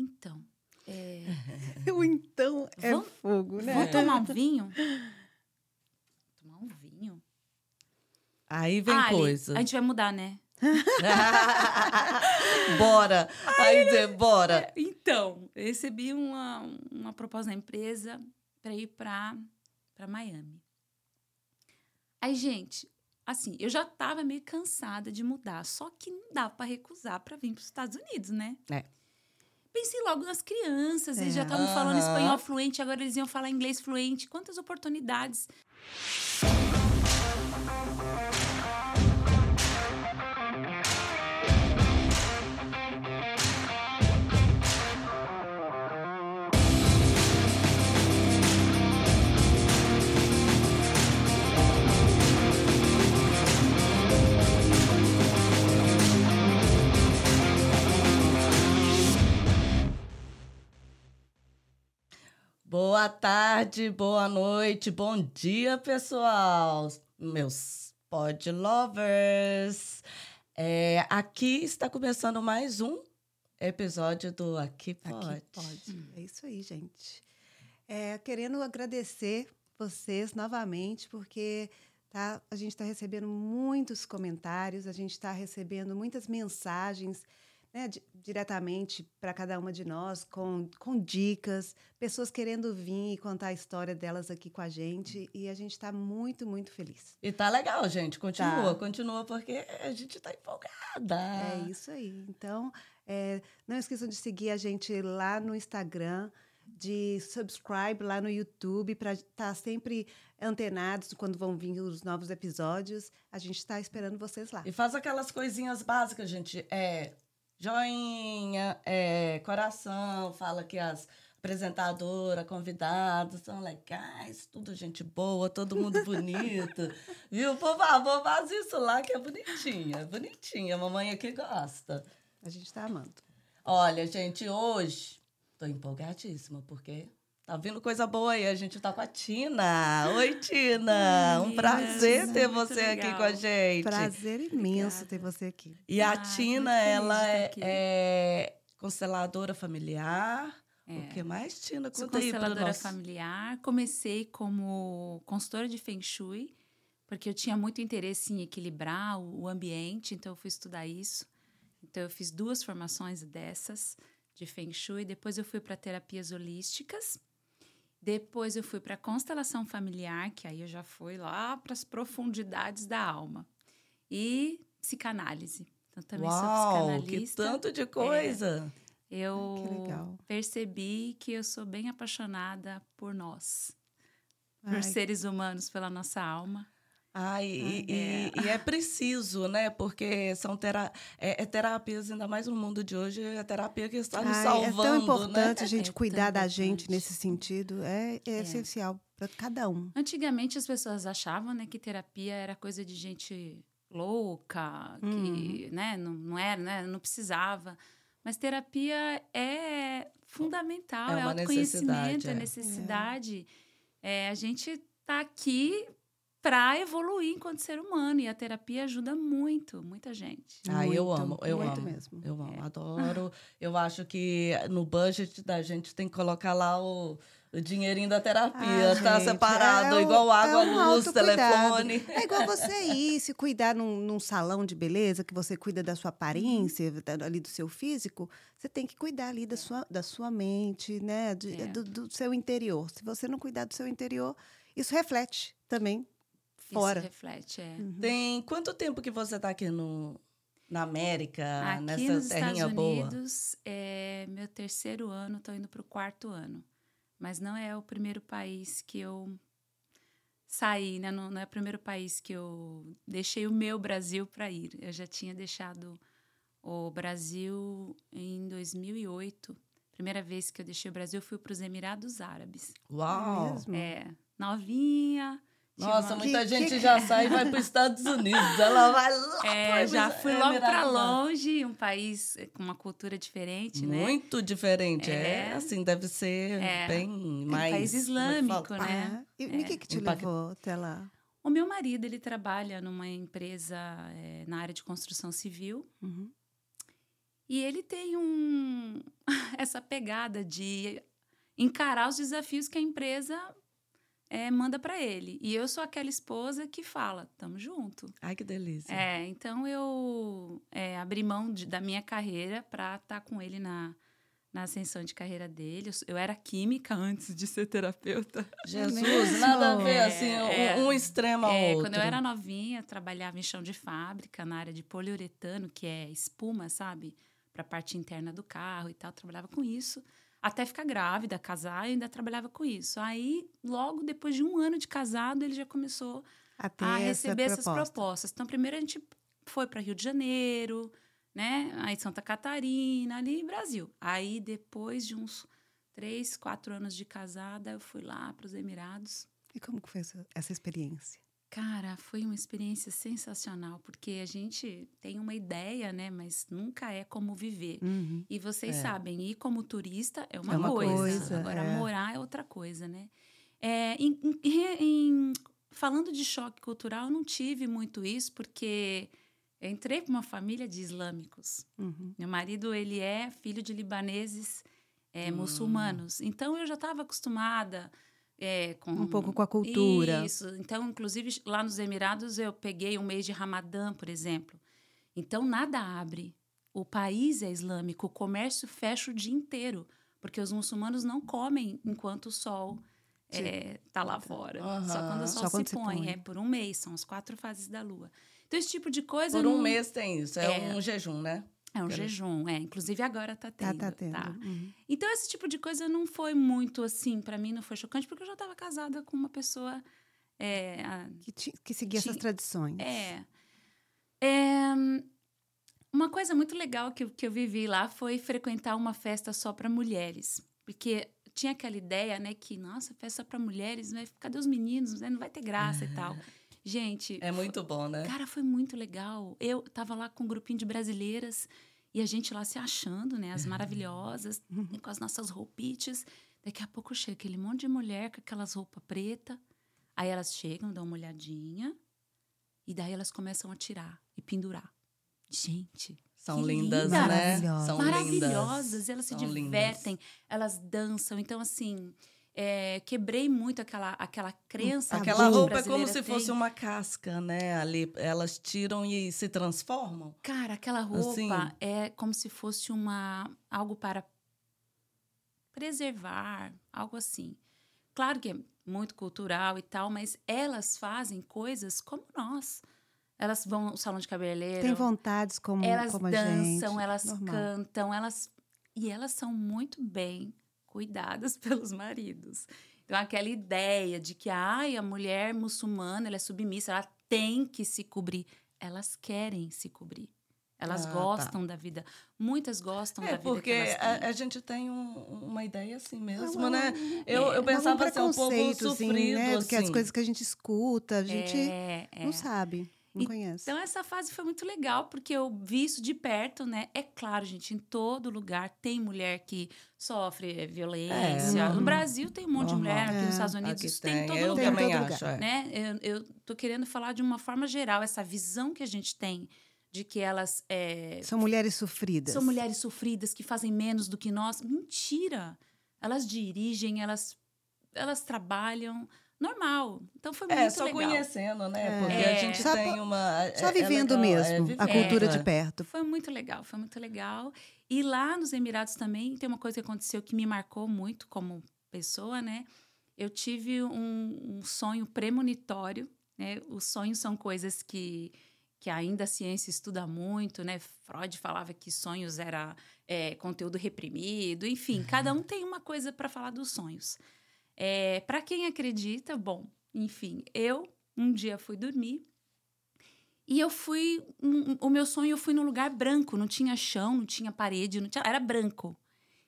Então. É... O então é Vamos- fogo, né? Vamos tomar um vinho? tomar um vinho? Aí vem Ah, Ali, coisa. A gente vai mudar, né? bora. Aí dizer, bora. Então, eu recebi uma, uma proposta da empresa para ir para Miami. Aí, gente, assim, eu já tava meio cansada de mudar, só que não dava para recusar para vir para os Estados Unidos, né? É. Pensei logo nas crianças, eles já É. estavam falando espanhol fluente, agora eles iam falar inglês fluente. Quantas oportunidades. Boa tarde, boa noite, bom dia, pessoal. Meus pod lovers. É, aqui está começando mais um episódio do Aqui Pode. Aqui pode. É isso aí, gente. É, querendo agradecer vocês novamente, porque tá, a gente está recebendo muitos comentários, a gente está recebendo muitas mensagens né, di- diretamente para cada uma de nós, com, com dicas, pessoas querendo vir e contar a história delas aqui com a gente, e a gente está muito, muito feliz. E tá legal, gente. Continua, Tá. continua, porque a gente tá empolgada. É isso aí. Então, é, não esqueçam de seguir a gente lá no Instagram, de subscribe lá no YouTube para estar sempre antenados quando vão vir os novos episódios. A gente está esperando vocês lá. E faz aquelas coisinhas básicas, gente. É joinha, é coração, fala que as apresentadoras, convidados são legais, tudo gente boa, todo mundo bonito. Viu? Por favor, faz isso lá que é bonitinha, bonitinha. Mamãe aqui gosta. A gente está amando. Olha, gente, hoje tô empolgadíssima, porque tá vindo coisa boa aí. A gente tá com a Tina. Oi, Tina! Um prazer ter você aqui legal. com a gente. Prazer imenso Obrigada. ter você aqui. E a Ah, Tina, muito feliz ela é, aqui. é consteladora familiar. É. O que mais, Tina? Sou Conta aí para consteladora nós. familiar. Comecei como consultora de Feng Shui, porque eu tinha muito interesse em equilibrar o, o ambiente, então eu fui estudar isso. Então eu fiz duas formações dessas de Feng Shui. Depois eu fui para terapias holísticas. Depois eu fui para constelação familiar, que aí eu já fui lá para as profundidades da alma. E psicanálise. Então também sou Uau, que psicanalista. tanto de coisa. Eu Que percebi que eu sou bem apaixonada por nós, por Ai, seres humanos, pela nossa alma. Ai, e, é. e- e é preciso, né? Porque são tera é, é terapias, ainda mais no mundo de hoje, é terapia que está nos ai, salvando, é tão né? importante a gente É cuidar da gente nesse sentido. É, é essencial para cada um. Antigamente as pessoas achavam né, que terapia era coisa de gente louca, que Uhum. né, não, não era, né, não precisava. Mas terapia é fundamental, É é, uma autoconhecimento, necessidade, é é. necessidade. É, a gente está aqui para evoluir enquanto ser humano e a terapia ajuda muito, muita gente. Ah, eu Muito, amo, eu muito amo. mesmo. Eu amo, adoro. Eu acho que no budget da gente tem que colocar lá o, o dinheirinho da terapia, Ah, tá gente, separado, é o- igual água, é um luz, telefone. É igual você ir se cuidar num, num salão de beleza, que você cuida da sua aparência, da- ali do seu físico, você tem que cuidar ali da sua, da sua mente, né? de- É. do, do seu interior. Se você não cuidar do seu interior, isso reflete também fora. Isso reflete, é. Tem quanto tempo que você tá aqui no, na América, Aqui nessa nos terrinha Estados boa? Unidos, é meu terceiro ano, estou indo para o quarto ano. Mas não é o primeiro país que eu saí, né? Não, não é o primeiro país que eu deixei o meu Brasil para ir. Eu já tinha deixado o Brasil em 2008. Primeira vez que eu deixei o Brasil, eu fui para os Emirados Árabes. Uau! mesmo? É, novinha. Nossa, uma- muita Que- gente que- já sai e vai para os Estados Unidos. Ela vai lá. É, já fui logo para longe, um país com uma cultura diferente, né? Muito diferente. É. É. assim, deve ser É. bem mais. país como é que islâmico, né? Ah, e o que, que te Impacto. levou até lá? O meu marido, ele trabalha numa empresa eh, na área de construção civil Uhum. e ele tem um... essa pegada de encarar os desafios que a empresa é, manda para ele. E eu sou aquela esposa que fala, tamo junto. Ai, que delícia. É, então eu é, abri mão de, da minha carreira para estar tá com ele na, na ascensão de carreira dele. Eu, eu, era química antes de ser terapeuta. Jesus, nada a ver, é, assim, é, um, um, extremo ao é, outro. Quando eu era novinha, trabalhava em chão de fábrica, na área de poliuretano, que é espuma, sabe? Para a parte interna do carro e tal. Trabalhava com isso até ficar grávida, casar, ainda trabalhava com isso. Aí, logo depois de um ano de casado, ele já começou a, a receber essa essas propostas. Então, primeiro a gente foi para Rio de Janeiro, né? Aí Santa Catarina, ali Brasil. Aí, depois de uns três, quatro anos de casada, eu fui lá para os Emirados. E como que foi essa, essa experiência? Cara, foi uma experiência sensacional, porque a gente tem uma ideia, né? Mas nunca é como viver. Uhum. E vocês é. sabem, ir como turista é uma, é uma coisa. coisa. Agora, é. morar é outra coisa, né? É, em, em, em, falando de choque cultural, eu não tive muito isso, porque eu entrei com uma família de islâmicos. Uhum. Meu marido, ele é filho de libaneses é, hum. muçulmanos. Então, eu já estava acostumada é, com, um pouco com a cultura. Isso. Então, inclusive, lá nos Emirados, eu peguei um mês de Ramadã, por exemplo. Então, nada abre. O país é islâmico, o comércio fecha o dia inteiro, porque os muçulmanos não comem enquanto o sol está é, tá lá fora. Uhum. Só quando o sol se, quando põe, se, põe, É por um mês, são as quatro fases da lua. Então, esse tipo de coisa. Por um não... mês tem isso, é, é um jejum, né? É um jejum, é. Inclusive agora tá, tendo. Tá, tá tendo. Tá. Uhum. Então, esse tipo de coisa não foi muito assim, para mim não foi chocante, porque eu já estava casada com uma pessoa. É, a... que, te, que seguia essas tradições. É. é. Uma coisa muito legal que, que eu vivi lá foi frequentar uma festa só para mulheres. Porque tinha aquela ideia, né, que, nossa, festa para mulheres, né, cadê os meninos? Né, não vai ter graça e tal. Gente. É muito bom, né? Cara, foi muito legal. Eu tava lá com um grupinho de brasileiras e a gente lá se achando, né? As maravilhosas, uhum. com as nossas roupites. Daqui a pouco chega aquele monte de mulher com aquelas roupas preta. Aí elas chegam, dão uma olhadinha. E daí elas começam a tirar e pendurar. Gente. São lindas, lindas, né? São Maravilhosas. Lindas. Elas se São divertem, lindas. elas dançam. Então, assim, é, quebrei muito aquela, aquela crença. Aquela roupa é como se fosse uma casca, né? Ali elas tiram e se transformam. Cara, aquela roupa assim. é como se fosse uma algo para preservar, algo assim. Claro que é muito cultural e tal, mas elas fazem coisas como nós. Elas vão ao salão de cabeleireiro. Tem vontades como, elas como dançam, elas Normal. cantam, elas e elas são muito bem cuidadas pelos maridos. Então, aquela ideia de que ai, a mulher muçulmana ela é submissa, ela tem que se cobrir. Elas querem se cobrir. Elas ah, tá. gostam tá. da vida. Muitas gostam é, da vida. Porque a, a, gente tem um, uma ideia assim mesmo, é, né? Eu, é, eu pensava assim, um povo sofrido. Né? Assim. Que as coisas que a gente escuta, a gente é, não é. sabe. Não conheço. Então, essa fase foi muito legal, porque eu vi isso de perto, né? É claro, gente, em todo lugar tem mulher que sofre violência. É, no Brasil tem um monte normal. de mulher, aqui é, nos Estados Unidos isso tem, em todo eu lugar. Também todo acho, lugar, é. né? Eu, eu tô querendo falar de uma forma geral, essa visão que a gente tem de que elas... É, são mulheres sofridas. São mulheres sofridas que fazem menos do que nós. Mentira! Elas dirigem, elas, elas trabalham normal. Então foi é, muito legal. É, só conhecendo, né? É. Porque a gente só tem uma... Só é, é vivendo mesmo, a cultura de perto. Foi muito legal, foi muito legal. E lá nos Emirados também tem uma coisa que aconteceu que me marcou muito como pessoa, né? Eu tive um, um sonho premonitório, né? Os sonhos são coisas que que ainda a ciência estuda muito, né? Freud falava que sonhos era é, conteúdo reprimido, enfim, cada um tem uma coisa para falar dos sonhos. É, para quem acredita, bom, enfim, eu um dia fui dormir e eu fui. Um, o meu sonho eu fui num lugar branco, não tinha chão, não tinha parede, não tinha, era branco.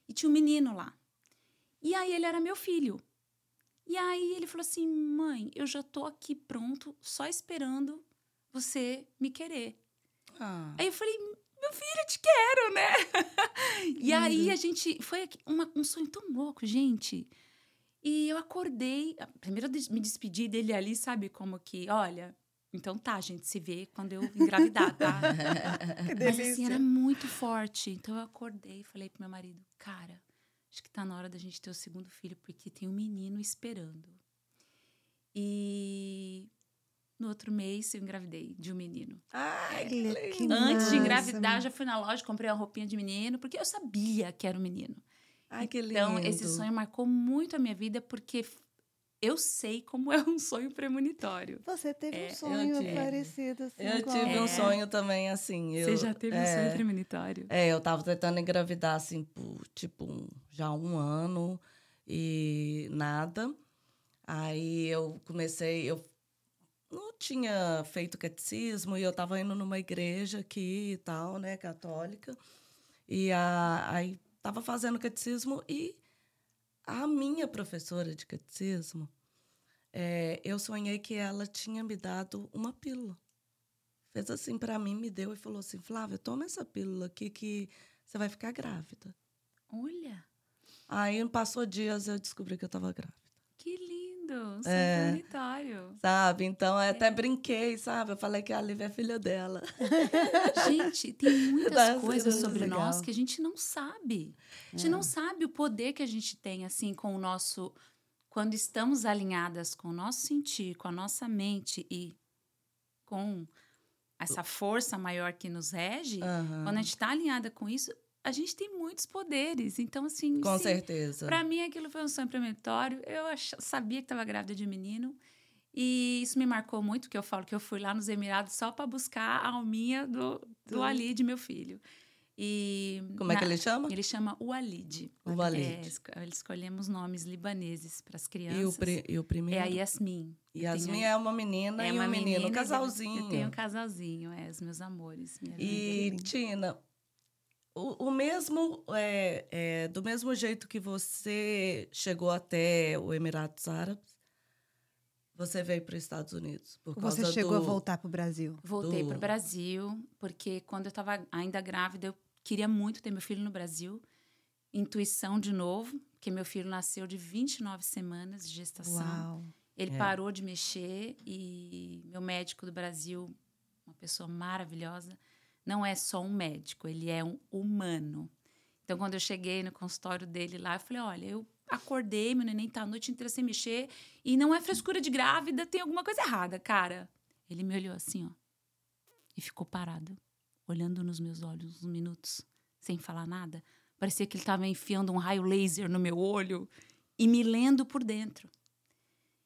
E tinha um menino lá. E aí ele era meu filho. E aí ele falou assim: mãe, eu já tô aqui pronto, só esperando você me querer. Ah. Aí eu falei, meu filho, eu te quero, né? e aí a gente. Foi uma, um sonho tão louco, gente. E eu acordei, primeiro eu me despedi dele ali, sabe? Como que, olha, então tá, a gente se vê quando eu engravidar, tá? que delícia. Mas assim, era muito forte. Então eu acordei e falei pro meu marido, cara, acho que está na hora da gente ter o segundo filho, porque tem um menino esperando. E no outro mês eu engravidei de um menino. Ai, Olha, que lindo. Antes de engravidar, já fui na loja, comprei uma roupinha de menino, porque eu sabia que era um menino. Ai, que lindo. Então, esse sonho marcou muito a minha vida, porque eu sei como é um sonho premonitório. Você teve É, um sonho tive. parecido assim. Eu igual. tive um É. sonho também, assim. Eu, Você já teve um é, sonho premonitório? É, eu tava tentando engravidar, assim, por, tipo, um- já um ano e nada. Aí eu comecei, eu não tinha feito catecismo e eu tava indo numa igreja aqui e tal, né, católica. E a, aí tava fazendo catecismo e a minha professora de catecismo, é, eu sonhei que ela tinha me dado uma pílula. Fez assim para mim, me deu e falou assim: Flávia, toma essa pílula aqui que você vai ficar grávida. Olha, Aí passou dias eu descobri que eu estava grávida. que lindo! Um sonho É. premonitório. Sabe? Então eu até brinquei, sabe? Eu falei que a Lívia é filha dela. Gente, tem muitas Tá, coisas sobre legal. nós que a gente não sabe. A gente não sabe o poder que a gente tem, assim, com o nosso. Quando estamos alinhadas com o nosso sentir, com a nossa mente e com essa força maior que nos rege, Aham. quando a gente está alinhada com isso, a gente tem muitos poderes. Então, assim. Com se- certeza. Pra mim, aquilo foi um sonho premonitório. Eu ach- sabia que estava grávida de um menino. E isso me marcou muito, que eu falo que eu fui lá nos Emirados só para buscar a alminha do, do Do- Ali, de meu filho. E Como é que na- ele chama? Ele chama Walid. O Walid. É, esco- escolhemos nomes libaneses para as crianças. E o, pri- e o É primeiro? a Yasmin. Yasmin tenho- é uma menina é e uma um menino, menina um casalzinho. Eu tenho um casalzinho, é, os meus amores. Vida. E. Tina, o, o mesmo, é, é, do mesmo jeito que você chegou até o Emirados Árabes, você veio para os Estados Unidos. Por Você causa chegou a do- voltar para o Brasil. Voltei do- para o Brasil, porque quando eu estava ainda grávida, eu queria muito ter meu filho no Brasil. Intuição de novo, porque meu filho nasceu de 29 semanas de gestação. Uau. Ele É. parou de mexer e meu médico do Brasil, uma pessoa maravilhosa, não é só um médico, ele é um humano. Então, quando eu cheguei no consultório dele lá, eu falei: olha, eu acordei, meu neném tá a noite inteira sem mexer e não é frescura de grávida, tem alguma coisa errada, cara. Ele me olhou assim, ó, e ficou parado, olhando nos meus olhos uns minutos, sem falar nada. Parecia que ele estava enfiando um raio laser no meu olho e me lendo por dentro.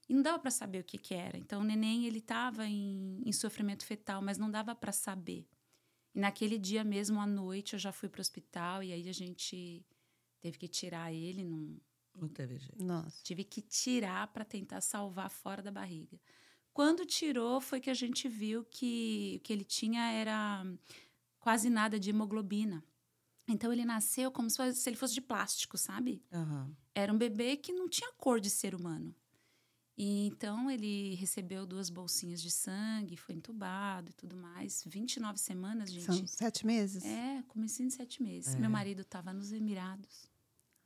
E não dava para saber o que, que era. Então, o neném ele estava em, em sofrimento fetal, mas não dava para saber. E naquele dia mesmo, à noite, eu já fui para o hospital e aí a gente teve que tirar ele. Não, Não teve jeito. Nossa. tive que tirar para tentar salvar fora da barriga. Quando tirou, foi que a gente viu que o que ele tinha era quase nada de hemoglobina. Então, ele nasceu como se fosse- se ele fosse de plástico, sabe? Aham. era um bebê que não tinha cor de ser humano. E então ele recebeu duas bolsinhas de sangue, foi entubado e tudo mais. 29 semanas, gente. São sete meses? É, comecei em sete meses. É. Meu marido estava nos Emirados.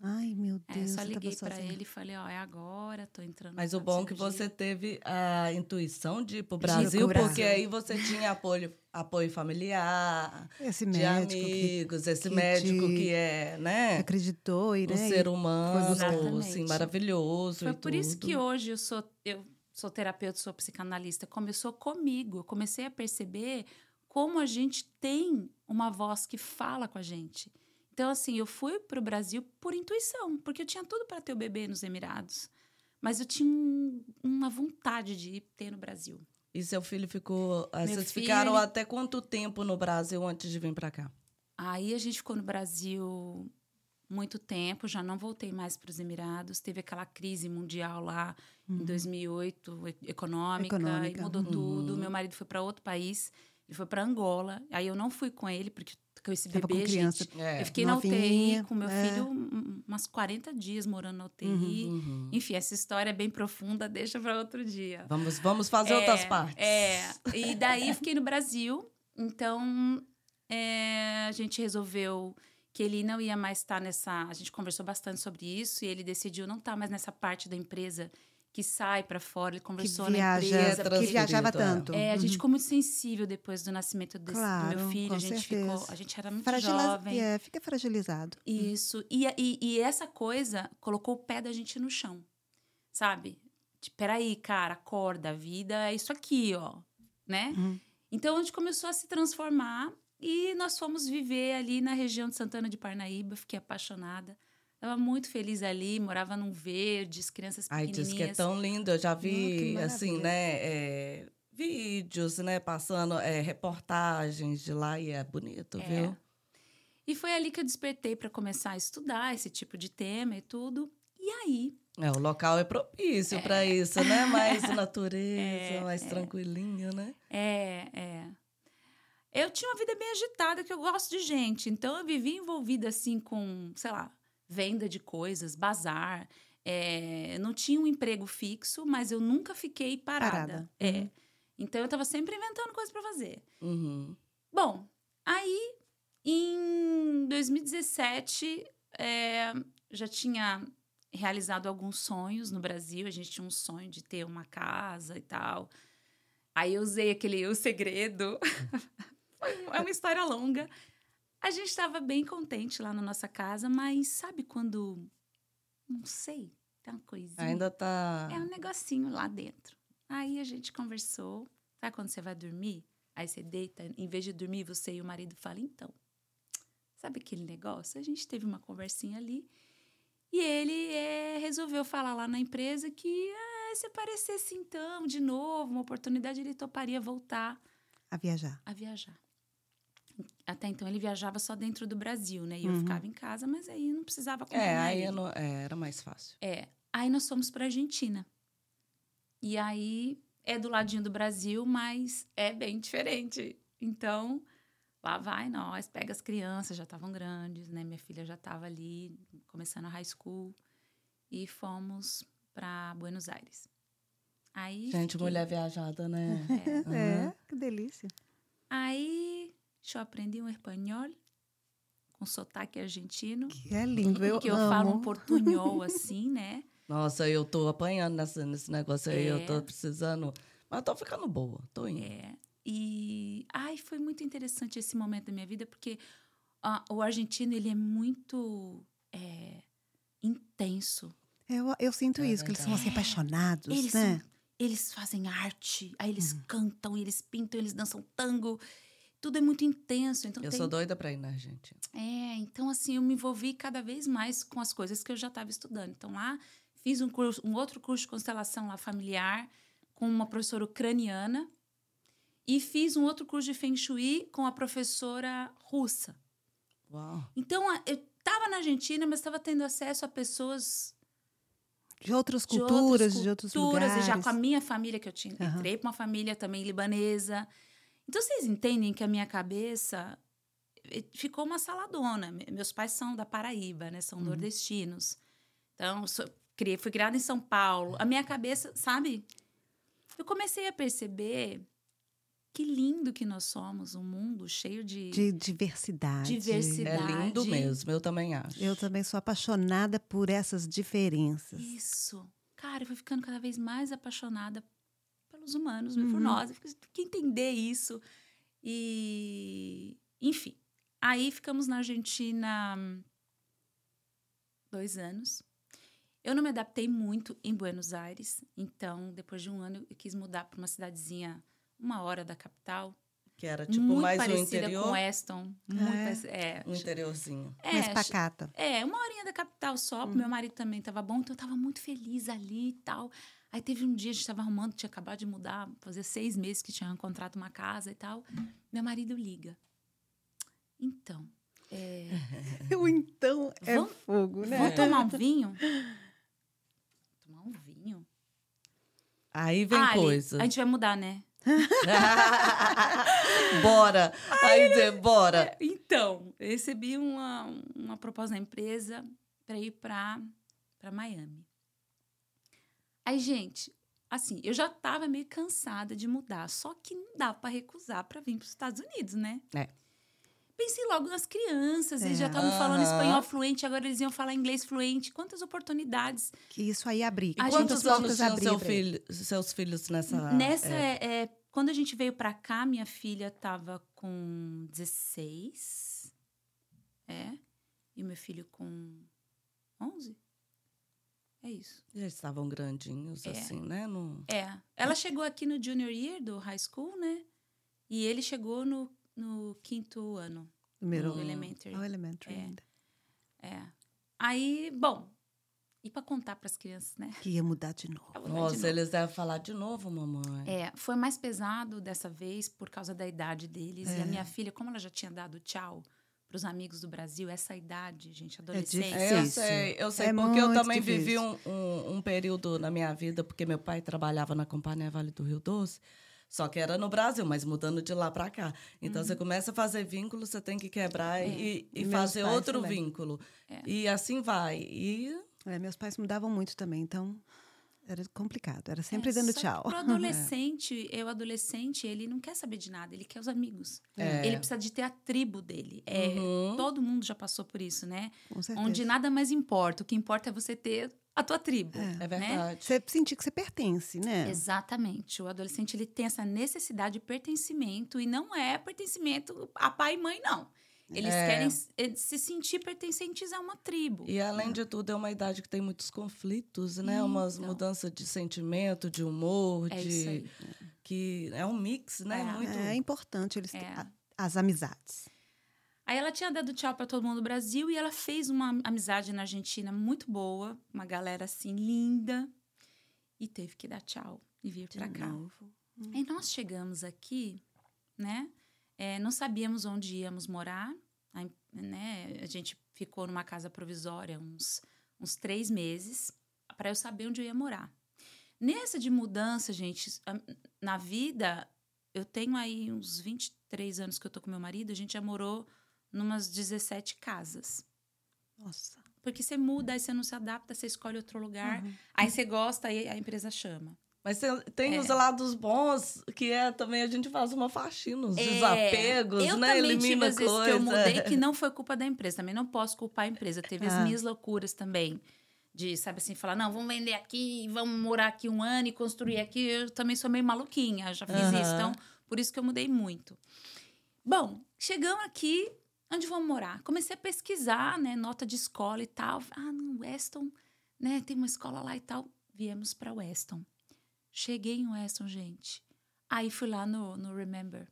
Ai, meu É, Deus. só você liguei para ele e falei, ó, é agora, tô entrando Mas o bom é que você teve a intuição de ir para o De ir pro Brasil, Brasil. porque aí você tinha apoio, apoio familiar, Esse de médico que amigos, esse que médico te- que é, né? acreditou e, um né, ser humano, buscar. assim, Exatamente. maravilhoso Foi e por isso tudo. que hoje eu sou, eu sou terapeuta, sou psicanalista. Começou comigo. Eu comecei a perceber como a gente tem uma voz que fala com a gente. Então, assim, eu fui para o Brasil por intuição, porque eu tinha tudo para ter o bebê nos Emirados. Mas eu tinha um- uma vontade de ir ter no Brasil. E seu filho ficou. ah, Meu Vocês filho, ficaram ele- até quanto tempo no Brasil antes de vir para cá? Aí a gente ficou no Brasil muito tempo, já não voltei mais para os Emirados. Teve aquela crise mundial lá em 2008, e- econômica, Econômica. e mudou tudo. Uhum. Meu marido foi para outro país, ele foi para Angola. Aí eu não fui com ele, porque com esse Tava com bebê, criança. gente. É. Eu fiquei na novinha, UTI com meu é. filho um- umas 40 dias morando na UTI. Uhum. Enfim, essa história é bem profunda, deixa para outro dia. Vamos, vamos fazer É, outras partes. É, e daí fiquei no Brasil. Então, é, a gente resolveu que ele não ia mais estar nessa. A gente conversou bastante sobre isso e ele decidiu não estar mais nessa parte da empresa que sai para fora, ele conversou que viaja, na empresa. que viajava é. tanto. É, a gente Uhum. ficou muito sensível depois do nascimento desse, do Claro, meu filho. com A gente certeza. ficou, a gente era muito Fragila- jovem. é, fica fragilizado. Isso. E, e, e essa coisa colocou o pé da gente no chão, sabe? Tipo, peraí, cara, acorda, a vida é isso aqui, ó, né? Uhum. Então a gente começou a se transformar e nós fomos viver ali na região de Santana de Parnaíba, fiquei apaixonada. Tava muito feliz ali, morava num verdes, crianças Ai, diz que é pequenininhas. tão lindo. Eu já vi, assim, né? é, vídeos, né? Passando é, reportagens de lá e é bonito, É. viu? E foi ali que eu despertei para começar a estudar esse tipo de tema e tudo. E aí, É, o local é propício para isso, né? Mais natureza, É, mais é. tranquilinho, né? É, é. Eu tinha uma vida bem agitada, que eu gosto de gente. Então, eu vivia envolvida, assim, com, sei lá, venda de coisas, bazar. É, não tinha um emprego fixo, mas eu nunca fiquei parada. Parada. É. Uhum. Então, eu estava sempre inventando coisas para fazer. Uhum. Bom, aí, em 2017, é, já tinha realizado alguns sonhos no Brasil. A gente tinha um sonho de ter uma casa e tal. Aí eu usei aquele O Segredo. É uma história longa. A gente estava bem contente lá na nossa casa, mas sabe quando. Não sei, tem uma coisinha. Ainda tá. É um negocinho lá dentro. Aí a gente conversou. Sabe quando você vai dormir? Aí você deita, em vez de dormir, você e o marido falam, então, sabe aquele negócio? A gente teve uma conversinha ali. E ele é, resolveu falar lá na empresa que ah, se aparecesse então, de novo, uma oportunidade, ele toparia voltar A viajar. a viajar. Até então ele viajava só dentro do Brasil, né? E eu Uhum. ficava em casa, mas aí não precisava É, acompanhar aí ele. eu não- é, era mais fácil. É. Aí nós fomos para Argentina. E aí é do ladinho do Brasil, mas é bem diferente. Então, lá vai nós, pega as crianças, já estavam grandes, né? Minha filha já estava ali, começando a high school. E fomos para Buenos Aires. Aí, Gente, fiquei- mulher viajada, né? É. É, que delícia. Aí, eu aprendi um espanhol com sotaque argentino. Que é lindo. Eu, que eu amo. falo um portunhol assim, né? Nossa, eu tô apanhando nessa, nesse negócio aí. Eu É. tô precisando. Mas tô ficando boa, tô indo. É. E ai, foi muito interessante esse momento da minha vida, porque ah, o argentino ele é muito é, intenso. Eu, eu sinto É isso, que eles são assim verdade. apaixonados, Eles, né? são- eles fazem arte, aí eles cantam, eles pintam, eles dançam tango. Tudo é muito intenso. Então Eu tem- sou doida pra ir na Argentina. É, então assim, eu me envolvi cada vez mais com as coisas que eu já estava estudando. Então lá fiz um curso, um outro curso de constelação lá familiar com uma professora ucraniana e fiz um outro curso de feng shui com a professora russa. Uau. Então eu estava na Argentina, mas estava tendo acesso a pessoas De outras de culturas, de outros culturas, lugares. e já com a minha família que eu tinha Aham. entrei para uma família também libanesa. Então vocês entendem que a minha cabeça eh, ficou uma saladona. Me- Meus pais são da Paraíba, né? São Uhum. nordestinos. Então sou, criei, fui criada em São Paulo. A minha cabeça, sabe? Eu comecei a perceber que lindo que nós somos, um mundo cheio de, De diversidade. diversidade. É lindo mesmo, eu também acho. Eu também sou apaixonada por essas diferenças. Isso. Cara, eu fui ficando cada vez mais apaixonada pelos humanos, por Uhum. nós. Eu fiquei que entender isso. E, enfim. Aí ficamos na Argentina hum, dois anos. Eu não me adaptei muito em Buenos Aires, então depois de um ano eu quis mudar para uma cidadezinha uma hora da capital, Que era tipo muito mais no parecida interior. com Aston, muito É. parec- é, Um interiorzinho. é, Mais pacata. é, uma horinha da capital só. Uhum. Meu marido também estava bom, então eu estava muito feliz ali e tal. Aí teve um dia, a gente estava arrumando, tinha acabado de mudar, fazia seis meses que tinha encontrado uma casa e tal. Meu marido liga. Então, é, Eu então é Vamos- fogo, né? vamos tomar um vinho? tomar um vinho? Aí vem Ah, Ali, coisa. A gente vai mudar, né? bora. Aí dizer, bora. Então, eu recebi uma, uma proposta da empresa para ir para Miami. Aí, gente, assim, eu já estava meio cansada de mudar, só que não dá para recusar para vir para os Estados Unidos, né? É. pensei logo nas crianças. Eles já É. estavam falando Aham. espanhol fluente, agora eles iam falar inglês fluente. Quantas oportunidades. Que isso aí abrir. A Quantos anos tinham abrir seu filho, seus filhos nessa... Nessa, é, é, é, quando a gente veio pra cá, minha filha tava com 16. É. E o meu filho com 11. É isso. Já estavam grandinhos, É. assim, né? No... É. Ela chegou aqui no junior year do high school, né? E ele chegou no, no quinto ano do Hum. elementary. Oh, elementary É. ainda. É. Aí, bom, e pra contar pras crianças, né? Que ia mudar de novo. Eu vou dar de Nossa, novo. eles devem falar de novo, mamãe. É, foi mais pesado dessa vez por causa da idade deles. E É. a minha filha, como ela já tinha dado tchau pros amigos do Brasil, essa idade, gente, difícil. adolescente. É, eu sei, eu sei, É porque eu também vivi difícil. um, um, um período na minha vida, porque meu pai trabalhava na Companhia Vale do Rio Doce, só que era no Brasil, mas mudando de lá para cá. Então, você começa a fazer vínculo, você tem que quebrar e, e E fazer outro também. vínculo. É. E assim vai. E É, meus pais mudavam muito também, então era complicado. Era sempre É, dando só que tchau. Pro adolescente, eu adolescente, ele não quer saber de nada, ele quer os amigos. É. Ele precisa de ter a tribo dele. É, Uhum. Todo mundo já passou por isso, né? Com certeza. Onde nada mais importa. O que importa é você ter a tua tribo. É. é né? verdade. Você sentir que você pertence, né? Exatamente. O adolescente ele tem essa necessidade de pertencimento e não é pertencimento a pai e mãe, não. Eles É. querem eh, se sentir pertencentes a uma tribo. E além de tudo, é uma idade que tem muitos conflitos, né? Umas Então. mudanças de sentimento, de humor, É de isso aí. que é um mix, né? É. Muito. É importante eles É. a- as amizades. Aí ela tinha dado tchau pra todo mundo do Brasil e ela fez uma amizade na Argentina muito boa, uma galera assim linda, e teve que dar tchau e vir pra cá. novo. Aí nós chegamos aqui, né? É, não sabíamos onde íamos morar, a, né? A gente ficou numa casa provisória uns, uns três meses para eu saber onde eu ia morar. Nessa de mudança, gente, na vida, eu tenho aí uns 23 anos que eu tô com meu marido, a gente já morou numas 17 casas. Nossa. Porque você muda, aí você não se adapta, você escolhe outro lugar, Uhum. aí você gosta, aí a empresa chama. Mas tem, É. os lados bons, que é também a gente faz uma faxina, os É, desapegos, eu né? também tive Elimina vezes coisa. que eu mudei que não foi culpa da empresa. Também não posso culpar a empresa. Teve Ah. as minhas loucuras também. De, sabe assim, falar, não, vamos vender aqui, vamos morar aqui um ano e construir aqui. Eu também sou meio maluquinha, já fiz Aham. isso. Então, por isso que eu mudei muito. Bom, chegamos aqui, onde vamos morar? Comecei a pesquisar, né, nota de escola e tal. Ah, no Weston, né, tem uma escola lá e tal. Viemos para Weston. Cheguei em Weston, gente. Aí fui lá no, no Remember.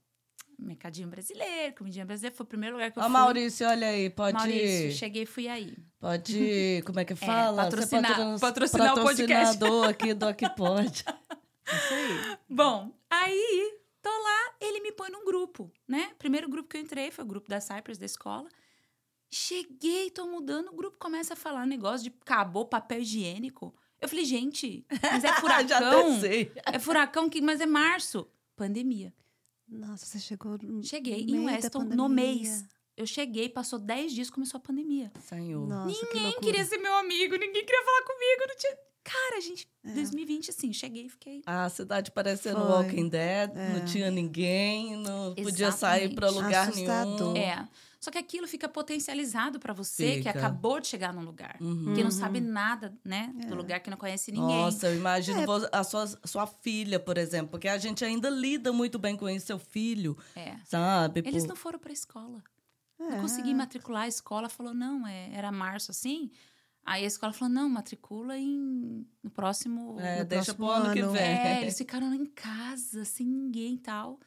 Mercadinho brasileiro, comidinha brasileira. Foi o primeiro lugar que eu Ó, fui. Maurício, olha aí, pode. Maurício, cheguei e fui aí. Pode. Como é que fala? Você patrocinar- patrocina- patrocinar o podcast. aqui do Aqui Pode. Isso aí. Bom, aí tô lá, ele me põe num grupo, né? Primeiro grupo que eu entrei foi o grupo da Cypress da escola. Cheguei, tô mudando, o grupo começa a falar negócio de acabou papel higiênico. Eu falei, gente, mas é Já furacão. até sei. é furacão, que, mas é março. Pandemia. Nossa, você chegou no Cheguei no em Weston no mês. Eu cheguei, passou 10 dias, começou a pandemia. Senhor. Nossa, que Ninguém loucura. queria ser meu amigo, ninguém queria falar comigo, não tinha... Cara, gente, É. 2020, assim, cheguei e fiquei... A cidade parecendo Foi. Walking Dead, É. não tinha ninguém, não podia sair pra Exatamente. lugar Assustador. nenhum. É. Só que aquilo fica potencializado pra você, que Fica. acabou de chegar num lugar. Uhum. Que não sabe nada, né? É. Do lugar que não conhece ninguém. Nossa, eu imagino É. a sua, sua filha, por exemplo, porque a gente ainda lida muito bem com isso, seu filho, É. sabe? Eles Pô, não foram pra escola. É. Não consegui matricular. A escola falou, não, é, era março assim. Aí a escola falou, não, matricula em, no próximo... é, no deixa pro próximo ano que ano. vem. É, eles ficaram em casa, sem ninguém e tal.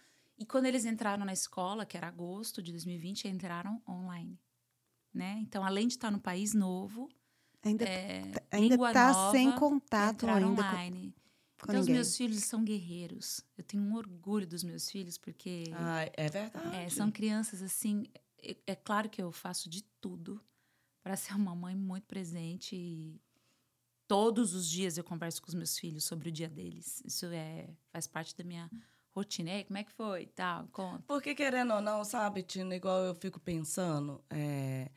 E quando eles entraram na escola, que era agosto de 2020, entraram online. Né? Então, além de estar no país novo, Ainda, é, ainda tá nova, sem contato ainda com, online. com então, os ninguém. meus filhos são guerreiros. Eu tenho um orgulho dos meus filhos, porque Ai, é verdade. é, são crianças assim. É, é claro que eu faço de tudo para ser uma mãe muito presente e todos os dias eu converso com os meus filhos sobre o dia deles. Isso é faz parte da minha rotina. Ei, como é que foi? Tal, conta. Porque, querendo ou não, sabe, Tina, igual eu fico pensando, é,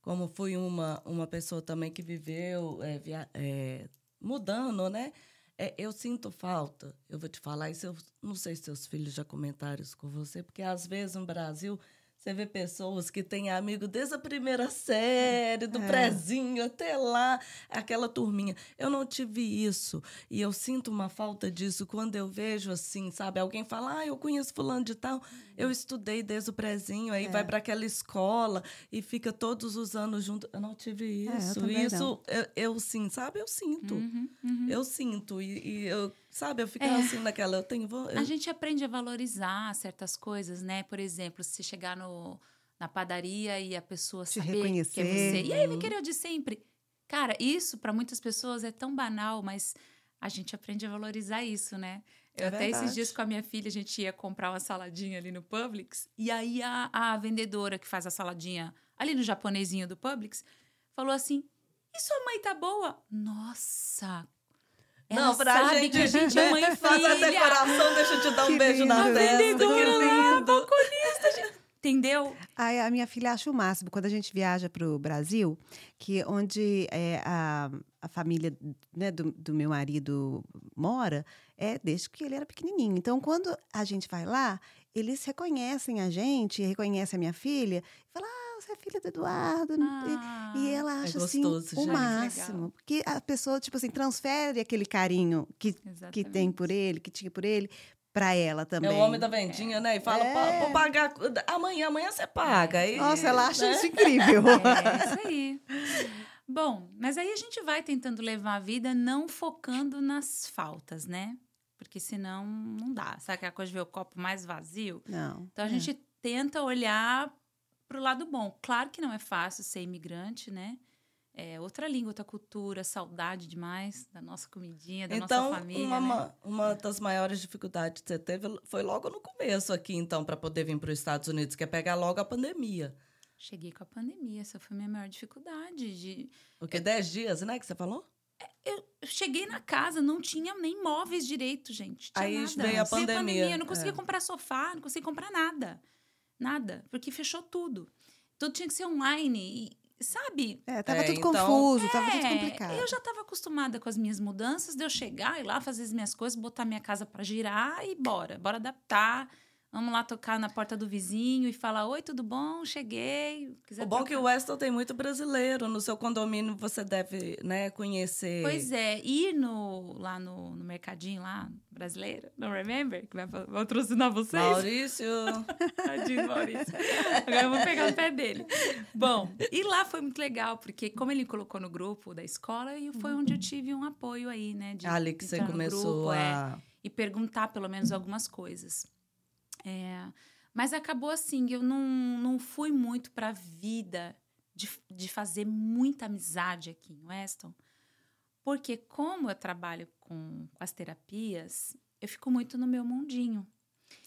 como fui uma, uma pessoa também que viveu é, via- é, mudando, né? É, eu sinto falta, eu vou te falar isso, eu não sei se seus filhos já comentaram isso com você, porque às vezes no Brasil Você vê pessoas que têm amigo desde a primeira série, do É. prezinho até lá, aquela turminha. Eu não tive isso. E eu sinto uma falta disso quando eu vejo assim, sabe? Alguém fala, ah, eu conheço fulano de tal. Eu estudei desde o prezinho, aí É. vai para aquela escola e fica todos os anos junto. Eu não tive É, eu isso. isso, eu, eu sim, sabe? Eu sinto. Uhum, uhum. Eu sinto. E, e eu, sabe, eu fico É. assim naquela. Eu tenho. vo- A Eu, gente aprende a valorizar certas coisas, né? Por exemplo, se chegar no, na padaria e a pessoa Te saber que é reconhecer. você. E aí, querer o de sempre. Cara, isso para muitas pessoas é tão banal, mas a gente aprende a valorizar isso, né? Eu É até esses verdade. dias com a minha filha, a gente ia comprar uma saladinha ali no Publix. E aí a, a vendedora que faz a saladinha ali no japonesinho do Publix falou assim: E sua mãe tá boa? Nossa! Ela Não, pra sabe gente- que a gente é mãe e Faz a filha. decoração, deixa eu te dar um Que beijo na lindo. testa. Que vendedora lá, lindo. balconista, gente. Entendeu? Ai, a minha filha acha o máximo quando a gente viaja para o Brasil, que onde é, a, a família né, do, do meu marido mora é desde que ele era pequenininho. Então, quando a gente vai lá, eles reconhecem a gente, reconhecem a minha filha, e falam: Ah, você é filha do Eduardo. Ah, E ela acha assim gostoso, o gente. máximo. Porque a pessoa, tipo assim, transfere aquele carinho que, que tem por ele, que tinha por ele, para ela É também. o homem da vendinha, né? E fala, É. "Pô, vou pagar. Amanhã, amanhã você paga. E, Nossa, ela acha né? isso incrível. É isso aí. Bom, mas aí a gente vai tentando levar a vida não focando nas faltas, né? Porque senão não dá. Sabe aquela coisa de ver o copo mais vazio? Não. Então a é. gente tenta olhar pro lado bom. Claro que não é fácil ser imigrante, né? É outra língua, outra cultura, saudade demais da nossa comidinha, da Então, nossa família. uma, né? ma- uma das maiores dificuldades que você teve foi logo no começo aqui, então, para poder vir para os Estados Unidos, que é pegar logo a pandemia. Cheguei com a pandemia, essa foi a minha maior dificuldade. De... Porque 10 dias, né, que você falou? Eu cheguei na casa, não tinha nem móveis direito, gente. Tinha Aí nada. veio a pandemia, Eu não conseguia é. comprar sofá, não conseguia comprar nada. Nada. Porque fechou tudo. Tudo tinha que ser online. E, sabe? É, tava É, tudo então- confuso, tava tudo É, complicado. Eu já estava acostumada com as minhas mudanças, de eu chegar e lá fazer as minhas coisas, botar minha casa para girar e bora. Bora adaptar. Vamos lá tocar na porta do vizinho e falar: Oi, tudo bom? Cheguei. Quiser O bom é que trocar- o Weston tem muito brasileiro. No seu condomínio você deve, né, conhecer. Pois é, ir no, lá no, no mercadinho lá, brasileiro, não remember? Que vai patrocinar vocês? Maurício. Tadinho, Maurício. Agora eu vou pegar o pé dele. Bom, e lá foi muito legal, porque como ele colocou no grupo da escola, e foi onde eu tive um apoio aí, né? De Ali que você começou grupo, é, a. e perguntar pelo menos algumas coisas. É, mas acabou assim, eu não, não fui muito para a vida de, de fazer muita amizade aqui em Weston, porque como eu trabalho com, com as terapias, eu fico muito no meu mundinho.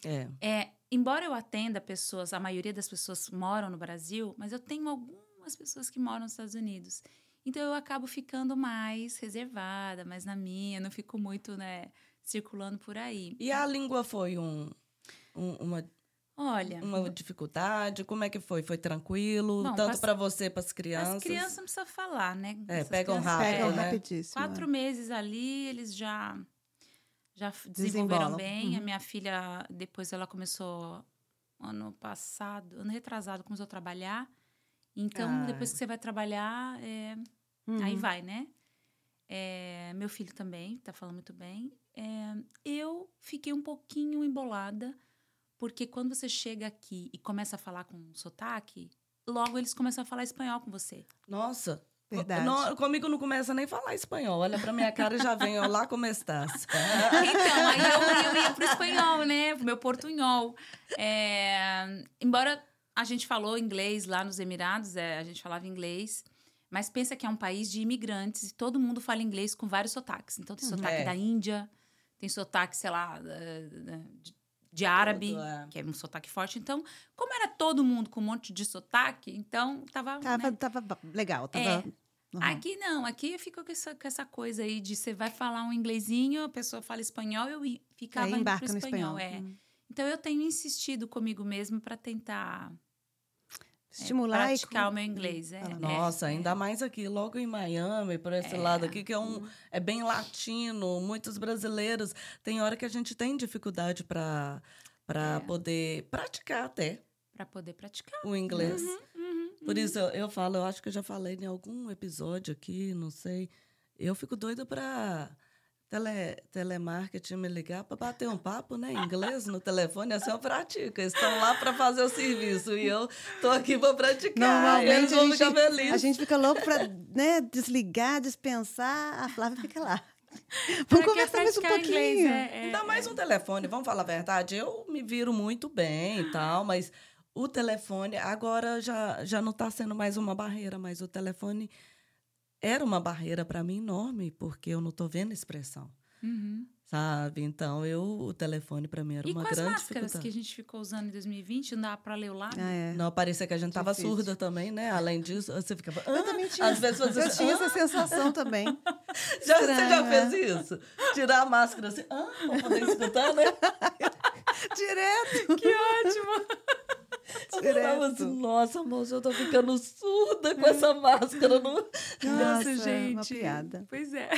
É. É, embora eu atenda pessoas, a maioria das pessoas moram no Brasil, mas eu tenho algumas pessoas que moram nos Estados Unidos. Então eu acabo ficando mais reservada, mais na minha, não fico muito, né, circulando por aí. E a língua foi um, um- uma, Olha, uma dificuldade? Como é que foi? Foi tranquilo? Bom, Tanto para você, para as crianças? as crianças não precisam falar, né? É, Essas pegam rápido, Pegam né? rapidíssimo. Quatro é. meses ali, eles já já desenvolveram Desembolam. bem. A Uhum. minha filha, depois ela começou ano passado, ano retrasado, começou a trabalhar. Então, Ah. depois que você vai trabalhar, é, Uhum. aí vai, né? É, meu filho também tá falando muito bem. É, eu fiquei um pouquinho embolada, porque quando você chega aqui e começa a falar com sotaque, logo eles começam a falar espanhol com você. Nossa. Verdade. Não, comigo não começa nem a falar espanhol. Olha pra minha cara e já vem, olá, como estás? Então, aí eu, eu ia pro espanhol, né? Pro meu portunhol. É, embora a gente falou inglês lá nos Emirados, é, a gente falava inglês. Mas pensa que é um país de imigrantes e todo mundo fala inglês com vários sotaques. Então, tem sotaque É. da Índia, tem sotaque, sei lá, de, de árabe, é. que é um sotaque forte. Então, como era todo mundo com um monte de sotaque, então tava. Tava, né? tava legal, tava. É. normal. Aqui não, aqui eu fico com essa, com essa coisa aí de você vai falar um inglesinho, a pessoa fala espanhol, eu ficava Aí indo pro embarca no espanhol. É. Hum. Então eu tenho insistido comigo mesmo para tentar é, Estimular e praticar o meu inglês. É, é, Nossa, é. ainda mais aqui, logo em Miami, por esse lado aqui, que é, um, é bem latino, muitos brasileiros. Tem hora que a gente tem dificuldade para para É. poder praticar até. Para poder praticar. o inglês. Uhum, uhum, Por uhum. isso eu, eu falo, eu acho que eu já falei em algum episódio aqui, não sei. Eu fico doida para tele, telemarketing me ligar para bater um papo, né? Em inglês no telefone, assim eu pratico. Eles estão lá para fazer o serviço e eu tô aqui para praticar. e eles Normalmente a gente, a gente fica louco para né, desligar, dispensar. A Flávia fica lá. Vamos conversar mais um pouquinho. inglês? É, é, Ainda mais um telefone, vamos falar a verdade. Eu me viro muito bem e tal, mas o telefone agora já, já não está sendo mais uma barreira, mas o telefone era uma barreira para mim enorme, porque eu não estou vendo expressão, Uhum. sabe? Então, eu, o telefone para mim era E uma com as grande máscaras que a dificuldade. gente ficou usando em 2020, não dá para ler o lábio? Ah, é. Não, parecia que a gente estava surda também, né? Além disso, você ficava. Eu "Ah", também tinha. Às vezes você Eu tinha essa sensação também. já, você já fez isso? Tirar a máscara assim, ah, para poder escutar, né? Direto. Que ótimo! Eu Direto. falava assim, nossa, moça, eu tô ficando surda com essa máscara. Não... Nossa, Nossa, gente. uma piada. Pois é.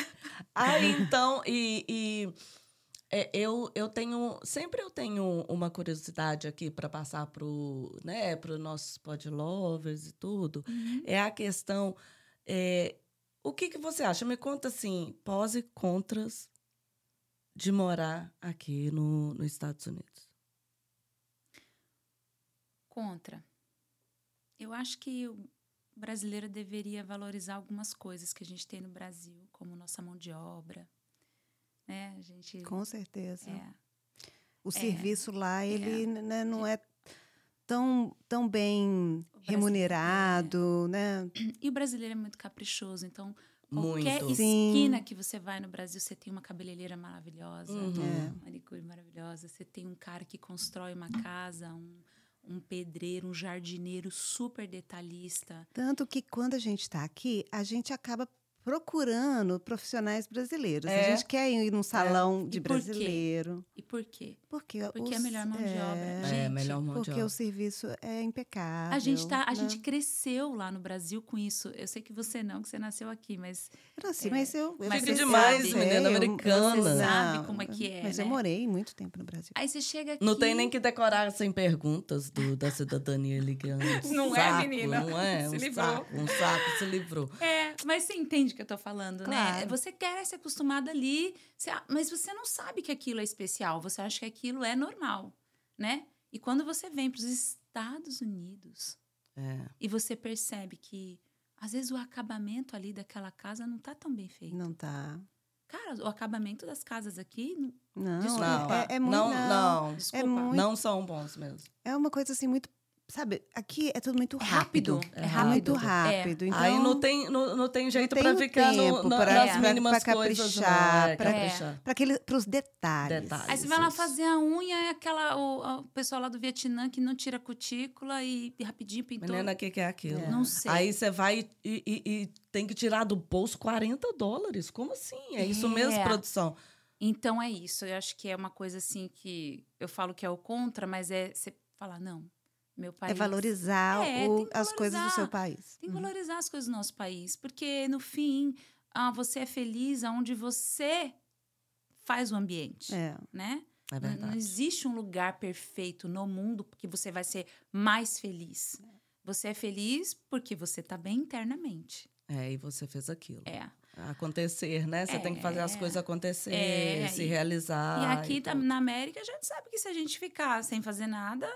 Aí, então, e, e, é, eu, eu tenho, sempre eu tenho uma curiosidade aqui para passar pro, né, pro nossos podlovers e tudo, Uhum. é a questão, é, o que que você acha? Me conta, assim, pós e contras de morar aqui no, nos Estados Unidos. Contra. Eu acho que o brasileiro deveria valorizar algumas coisas que a gente tem no Brasil, como nossa mão de obra. Né? A gente. Com certeza. é, O serviço lá, ele né, não é tão, tão bem remunerado, né? E o brasileiro é muito caprichoso, então qualquer Muito. Sim. esquina que você vai no Brasil, você tem uma cabeleireira maravilhosa, Uhum. É. uma manicure maravilhosa, você tem um cara que constrói uma casa, um, um pedreiro, um jardineiro super detalhista. Tanto que quando a gente está aqui, a gente acaba procurando profissionais brasileiros. É. A gente quer ir num salão de E por quê? brasileiro. E por quê? Porque, Porque é a os- melhor mão de obra. é, É, Gente, melhor mão de Porque obra. o serviço é impecável. A gente tá, a né? gente cresceu lá no Brasil com isso. Eu sei que você não, que você nasceu aqui, mas Eu nasci, mas eu... eu Mas você demais, é, menina americana. Você sabe Não, como é que é, Mas né? eu morei muito tempo no Brasil. aí você chega aqui. Não tem nem que decorar sem perguntas do, da cidadania ligando. Não é, saco, menina? Não é? Se um livrou. saco, um saco se livrou. É, mas você entende que eu tô falando, né? Claro. Você quer se acostumar ali, mas você não sabe que aquilo é especial, você acha que aquilo é normal, né? E quando você vem para os Estados Unidos É. e você percebe que às vezes o acabamento ali daquela casa não tá tão bem feito. Não tá. Cara, o acabamento das casas aqui não- Não, Desculpa. é, é muito... não, não. não, Desculpa. muito- não são bons mesmo. É uma coisa assim muito... Sabe, aqui é tudo muito É rápido. rápido, é É rápido. muito É. rápido. Então, Aí não tem, não, não tem jeito para ficar no, tempo na- pra- nas pra- mínimas pra caprichar, é, pra- caprichar. para os detalhes. Detalhes. Aí você vai lá fazer a unha, é aquela o, o pessoal lá do Vietnã que não tira cutícula e rapidinho pintou. Menina, o que, que é aquilo? É. Não sei. Aí você vai e, e- e tem que tirar do bolso 40 dólares. Como assim? É isso É. mesmo, produção? Então é isso. Eu acho que é uma coisa assim que eu falo que é o contra, mas é você falar, não, meu país. É valorizar, É, o- que as coisas do seu valorizar. país. Tem que valorizar as coisas do nosso país, porque no fim, ah, você é feliz aonde você faz o ambiente, É. né? É Não- Não verdade. existe um lugar perfeito no mundo que você vai ser mais feliz. Você é feliz porque você está bem internamente. É, e você fez aquilo. É. Acontecer, né? Você tem que fazer as É. coisas acontecer, É, se e- realizar. e aqui tudo. na América a gente sabe que se a gente ficar sem fazer nada,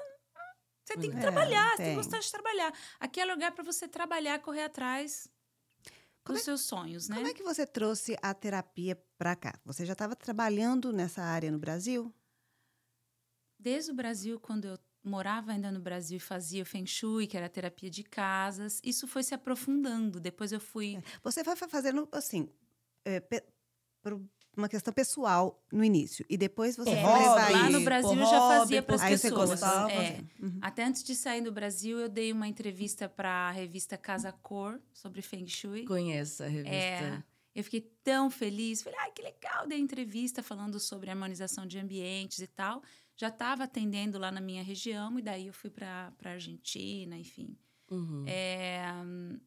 você tem que É, trabalhar, você tem que gostar de trabalhar. Aqui é lugar para você trabalhar, correr atrás Como dos seus sonhos, né? Como é que você trouxe a terapia para cá? Você já estava trabalhando nessa área no Brasil? Desde o Brasil, quando eu morava ainda no Brasil e fazia o Feng Shui, que era terapia de casas, isso foi se aprofundando. Depois eu fui. Você vai fa- fazendo assim, é, por uma questão pessoal no início e depois você É, levar lá isso. no Brasil eu já fazia para as por- Aí você pessoas. gostava, É. Uhum. Até antes de sair do Brasil, eu dei uma entrevista para a revista Casa Cor sobre Feng Shui. Conheço a revista. É, eu fiquei tão feliz. Falei, ai, que legal, dei entrevista falando sobre harmonização de ambientes e tal. Já estava atendendo lá na minha região, e daí eu fui para a Argentina, enfim. Uhum. É,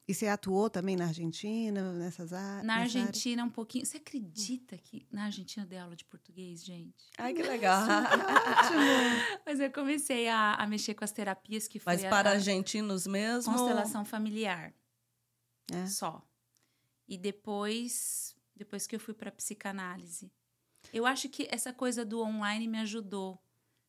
E você atuou também na Argentina, nessas áreas? na Argentina, um pouquinho. Você acredita que na Argentina eu dei aula de português, gente? Ai, que legal. Mas eu comecei a, a mexer com as terapias que foi Mas para a argentinos mesmo? constelação familiar. É. Só. E depois, depois que eu fui para psicanálise. Eu acho que essa coisa do online me ajudou.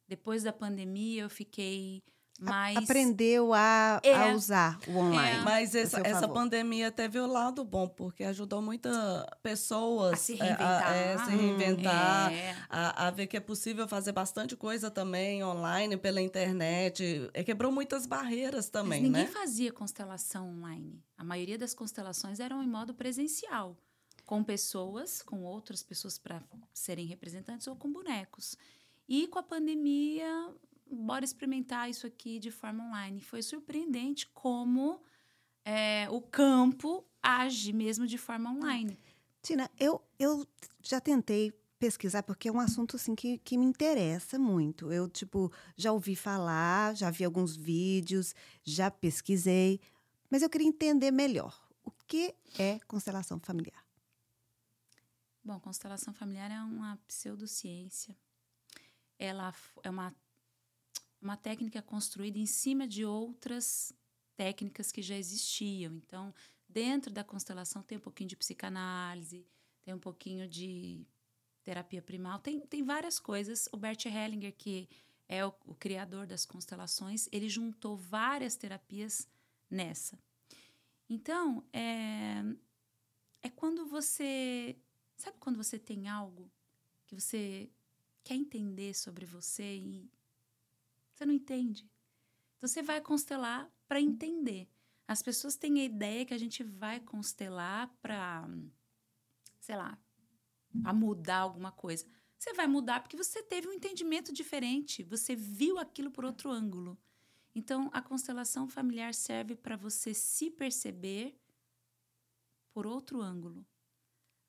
Depois da pandemia, eu fiquei A- mais. Aprendeu a, É. a usar o online. Mas a essa, essa pandemia teve o lado bom, porque ajudou muitas pessoas A se é, reinventar. é, se reinventar, É. a, a ver que é possível fazer bastante coisa também online, pela internet. É, quebrou muitas barreiras Mas também, ninguém né? fazia constelação online. A maioria das constelações eram em modo presencial, com pessoas, com outras pessoas para serem representantes ou com bonecos. E com a pandemia, bora experimentar isso aqui de forma online. Foi surpreendente como é, o campo age mesmo de forma online. Tina, eu, eu já tentei pesquisar, porque é um assunto assim, que, que me interessa muito. Eu, tipo, já ouvi falar, já vi alguns vídeos, já pesquisei, mas eu queria entender melhor. O que é constelação familiar? Bom, constelação familiar é uma pseudociência. Ela é uma, uma técnica construída em cima de outras técnicas que já existiam. Então, dentro da constelação tem um pouquinho de psicanálise, tem um pouquinho de terapia primal, tem, tem várias coisas. O Bert Hellinger, que é o, o criador das constelações, ele juntou várias terapias nessa. Então, é, é quando você. Sabe quando você tem algo que você quer entender sobre você e você não entende? Então você vai constelar para entender. As pessoas têm a ideia que a gente vai constelar para, sei lá, para mudar alguma coisa. Você vai mudar porque você teve um entendimento diferente, você viu aquilo por outro ângulo. Então, a constelação familiar serve para você se perceber por outro ângulo.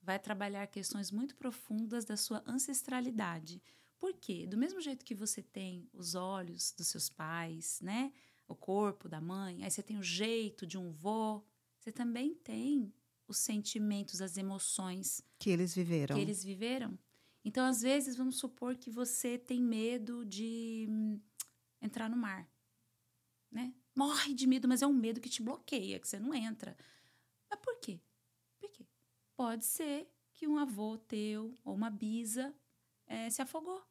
Vai trabalhar questões muito profundas da sua ancestralidade. Por quê? Do mesmo jeito que você tem os olhos dos seus pais, né? O corpo da mãe, aí você tem o jeito de um vô, você também tem os sentimentos, as emoções Que eles viveram. que eles viveram. Então, às vezes, vamos supor que você tem medo de hum, entrar no mar, né? Morre de medo, mas é um medo que te bloqueia, que você não entra. Mas por quê? Por quê? Pode ser que um avô teu ou uma bisa eh, se afogou.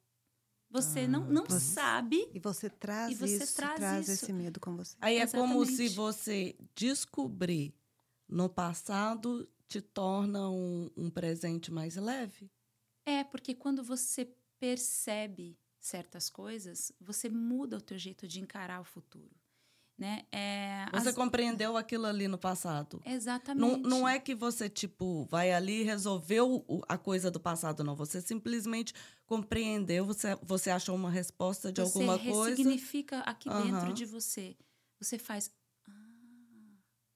Você Ah, não, não você- sabe. E você traz E você isso, traz isso. esse medo com você. Aí é como se Exatamente. você descobrir no passado te torna um, um presente mais leve. É, porque quando você percebe certas coisas, você muda o teu jeito de encarar o futuro. Né? É, Você as- compreendeu aquilo ali no passado. Não, Exatamente. não é que você, tipo, vai ali e resolveu a coisa do passado, não. Você simplesmente compreendeu, você, você achou uma resposta de você alguma coisa. ressignifica aqui dentro Aham. de você. Você faz.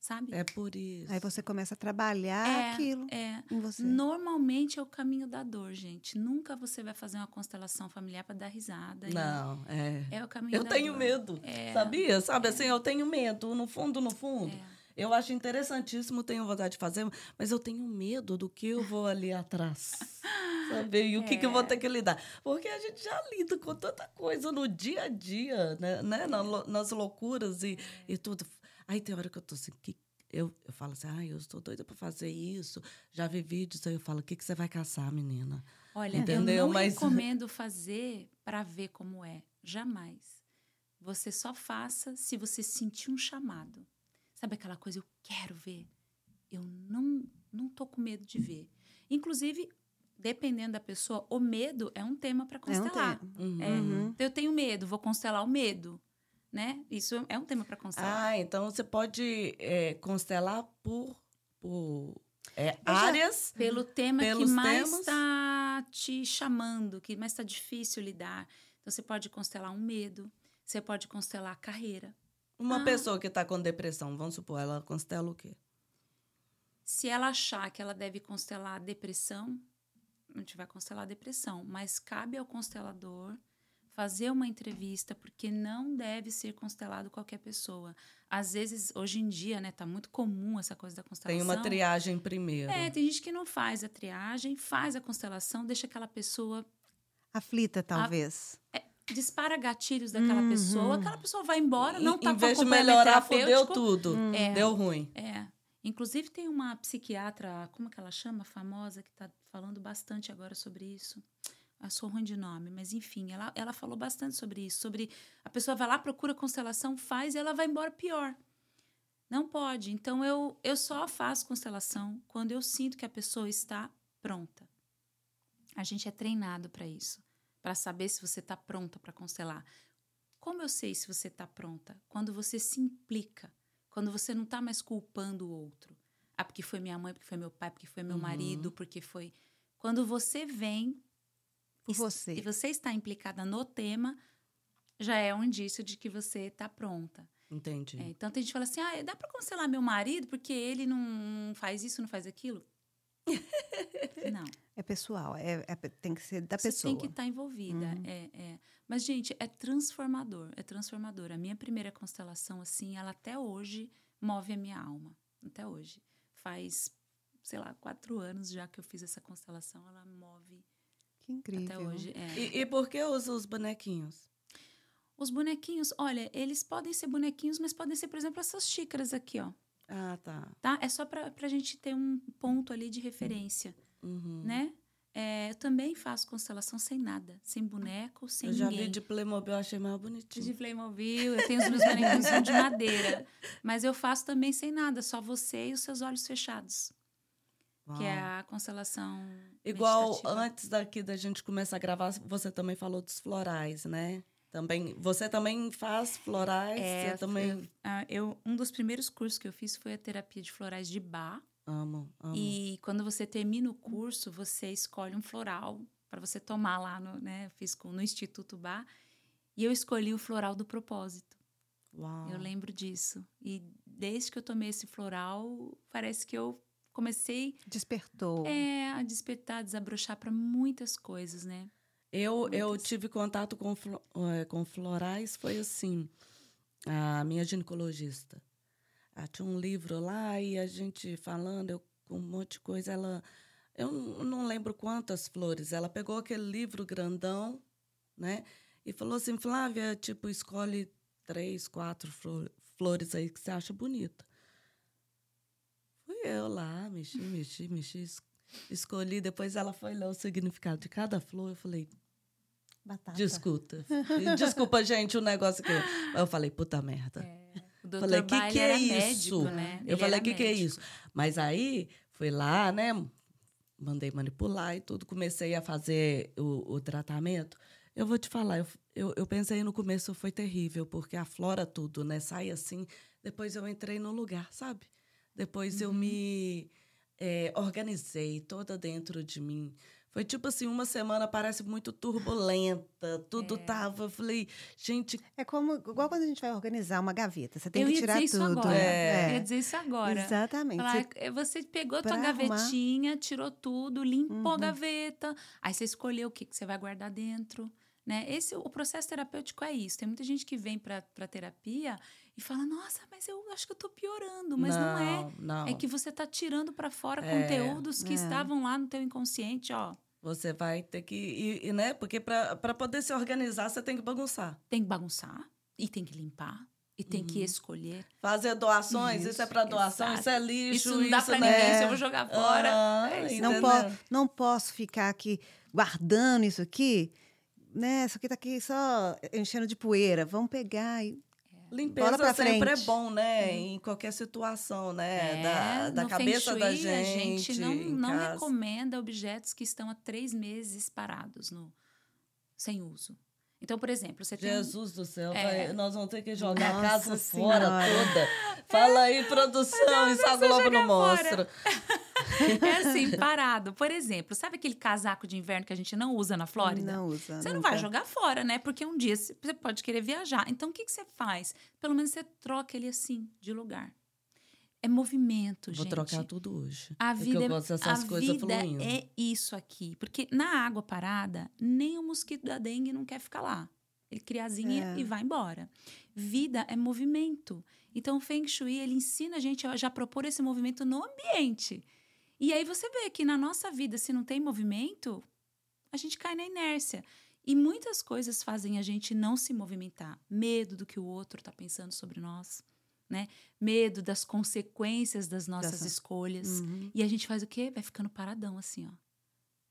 Sabe? É por isso. Aí você começa a trabalhar É, aquilo É. em você. Normalmente é o caminho da dor, gente. Nunca você vai fazer uma constelação familiar para dar risada. e- Não, é. É o caminho Eu da tenho dor. medo, É. sabia? Sabe assim, eu tenho medo, no fundo, no fundo. É. Eu acho interessantíssimo, tenho vontade de fazer, mas eu tenho medo do que eu vou ali atrás. Sabe? E o que, que eu vou É. ter que lidar? Porque a gente já lida com tanta coisa no dia a dia, né? né? Na lou- nas loucuras e, É. e tudo. Aí tem hora que eu tô assim, que eu, eu falo assim, ai, eu estou doida para fazer isso. Já vi vídeos, aí eu falo, o que, que você vai caçar, menina? Olha, Entendeu? eu não Mas- recomendo fazer para ver como é. Jamais. Você só faça se você sentir um chamado. Sabe aquela coisa, eu quero ver. Eu não, não tô com medo de ver. Inclusive, dependendo da pessoa, o medo é um tema para É um constelar. tema. Uhum. É. Então, eu tenho medo, vou constelar o medo. Né? Isso é um tema para constelar. Ah, então você pode é, constelar por, por é, já- áreas. Pelo tema que mais está te chamando, que mais está difícil lidar. Então, você pode constelar um medo, você pode constelar a carreira. Uma Ah. pessoa que está com depressão, vamos supor, ela constela o quê? Se ela achar que ela deve constelar a depressão, a gente vai constelar a depressão. Mas cabe ao constelador fazer uma entrevista, porque não deve ser constelado qualquer pessoa. Às vezes, hoje em dia, né, tá muito comum essa coisa da constelação. Tem uma triagem primeiro. É, tem gente que não faz a triagem, faz a constelação, deixa aquela pessoa Aflita, talvez. é, dispara gatilhos daquela Uhum. pessoa, aquela pessoa vai embora, não tá em com vez de acompanhamento melhorar, fudeu terapêutico. tudo. É. Deu ruim. É. Inclusive tem uma psiquiatra, como que ela chama, famosa, que está falando bastante agora sobre isso. Eu sou ruim de nome, mas enfim, ela, ela falou bastante sobre isso, sobre a pessoa vai lá, procura constelação, faz e ela vai embora pior. Não pode. Então eu, eu só faço constelação quando eu sinto que a pessoa está pronta. A gente é treinado para isso, para saber se você está pronta para constelar. Como eu sei se você está pronta? Quando você se implica, quando você não está mais culpando o outro. Ah, porque foi minha mãe, porque foi meu pai, porque foi meu Uhum. marido, porque foi. Quando você vem e- você. e você está implicada no tema, já é um indício de que você está pronta. Entendi. É, então tem gente que fala assim: ah, dá para constelar meu marido porque ele não faz isso, não faz aquilo? não. É pessoal, é, é- tem que ser da Você pessoa. tem que estar envolvida. Uhum. É, é. Mas, gente, é transformador. É transformador. A minha primeira constelação, assim, ela até hoje move a minha alma. Até hoje. Faz, sei lá, quatro anos já que eu fiz essa constelação. Ela move Que incrível. até hoje. é. E, e por que usa os bonequinhos? Os bonequinhos, olha, eles podem ser bonequinhos, mas podem ser, por exemplo, essas xícaras aqui, ó. Ah, tá. Tá? É só pra, pra gente ter um ponto ali de referência, Uhum. né? É, eu também faço constelação sem nada. Sem boneco, sem Eu já ninguém. vi de Playmobil, achei mais de bonitinho. Playmobil, eu tenho os meus bonequinhos de madeira. Mas eu faço também sem nada, só você e os seus olhos fechados. Que é Uau. a constelação. Igual antes daqui da gente começar a gravar, você também falou dos florais, né? Também, você também faz florais? É, você também eu, ah, eu- um dos primeiros cursos que eu fiz foi a terapia de florais de Bach. amo, amo. E quando você termina o curso, você escolhe um floral para você tomar lá no, né? Fiz com, no Instituto Bach. E eu escolhi o floral do propósito. Uau. Eu lembro disso. E desde que eu tomei esse floral, parece que eu comecei Despertou. é, a despertar, desabrochar para muitas coisas, né? Eu, eu tive contato com, eh, com florais, foi assim, a minha ginecologista. Ah, tinha um livro lá e a gente falando, eu com um monte de coisa, ela... Eu não lembro quantas flores. Ela pegou aquele livro grandão, né? E falou assim, Flávia, tipo, escolhe três, quatro flo- flores aí que você acha bonita. Fui eu lá, mexi, mexi, mexi, es- escolhi. Depois ela foi ler o significado de cada flor. Eu falei, Batata. Desculpa. Desculpa, gente, o negócio que eu, eu falei, puta merda. O doutor Falei, que que é isso? médico, né? Eu Ele falei, o que, que é isso? Mas aí, fui lá, né? Mandei manipular e tudo. Comecei a fazer o, o tratamento. Eu vou te falar, eu, eu, eu pensei no começo foi terrível, porque aflora tudo, né? Sai assim. Depois eu entrei no lugar, sabe? Depois eu Uhum. me eh, organizei toda dentro de mim. Foi tipo assim, uma semana parece muito turbulenta, tudo É. tava. eu Falei, gente, É como igual quando a gente vai organizar uma gaveta. Você tem eu que ia tirar dizer isso tudo. agora. É. Eu ia dizer isso agora. Exatamente. Falar, Você- "É, você pegou a tua pra arrumar. gavetinha, tirou tudo, limpou a Uhum. gaveta, aí você escolheu o que, que você vai guardar dentro. Né? Esse, o processo terapêutico é isso. Tem muita gente que vem para terapia e fala: Nossa, mas eu acho que eu tô piorando. Mas não, é. não. É que você tá tirando para fora É, conteúdos que é. estavam lá no teu inconsciente, ó. Você vai ter que ir, ir, né? Porque para poder se organizar, você tem que bagunçar. Tem que bagunçar e tem que limpar e tem que escolher. Fazer doações, isso, é para doação, exato. isso é lixo, Isso não dá para né? ninguém, se eu vou jogar fora. Ah, É isso. não, entendeu? po não posso ficar aqui guardando isso aqui. Né? Isso aqui tá aqui só enchendo de poeira. Vamos pegar e Limpeza pra sempre frente. é bom, né? Em qualquer situação, né? da da no cabeça Feng da Shui, gente. A gente não, não recomenda objetos que estão há três meses parados, no, sem uso. Então, por exemplo, você tem. um- Jesus do céu, É. vai- nós vamos ter que jogar Nossa a casa Senhora. fora toda. Fala aí, produção, isso a Globo não mostra. É assim, parado. Por exemplo, sabe aquele casaco de inverno que a gente não usa na Flórida? não usa. Você não nunca. vai jogar fora, né? Porque um dia você pode querer viajar. Então, o que, que você faz? Pelo menos você troca ele assim, de lugar. É movimento, Vou gente. trocar tudo hoje. A porque vida, eu gosto dessas a coisas vida fluindo. é isso aqui. Porque na água parada, nem o mosquito da dengue não quer ficar lá. ele cria asinha É. e vai embora. Vida é movimento. Então, o Feng Shui, ele ensina a gente a já propor esse movimento no ambiente. E aí você vê que na nossa vida, se não tem movimento, a gente cai na inércia. E muitas coisas fazem a gente não se movimentar. Medo do que o outro está pensando sobre nós, né? Medo das consequências das nossas Dessa- escolhas. Uhum. E a gente faz o quê? Vai ficando paradão assim, ó.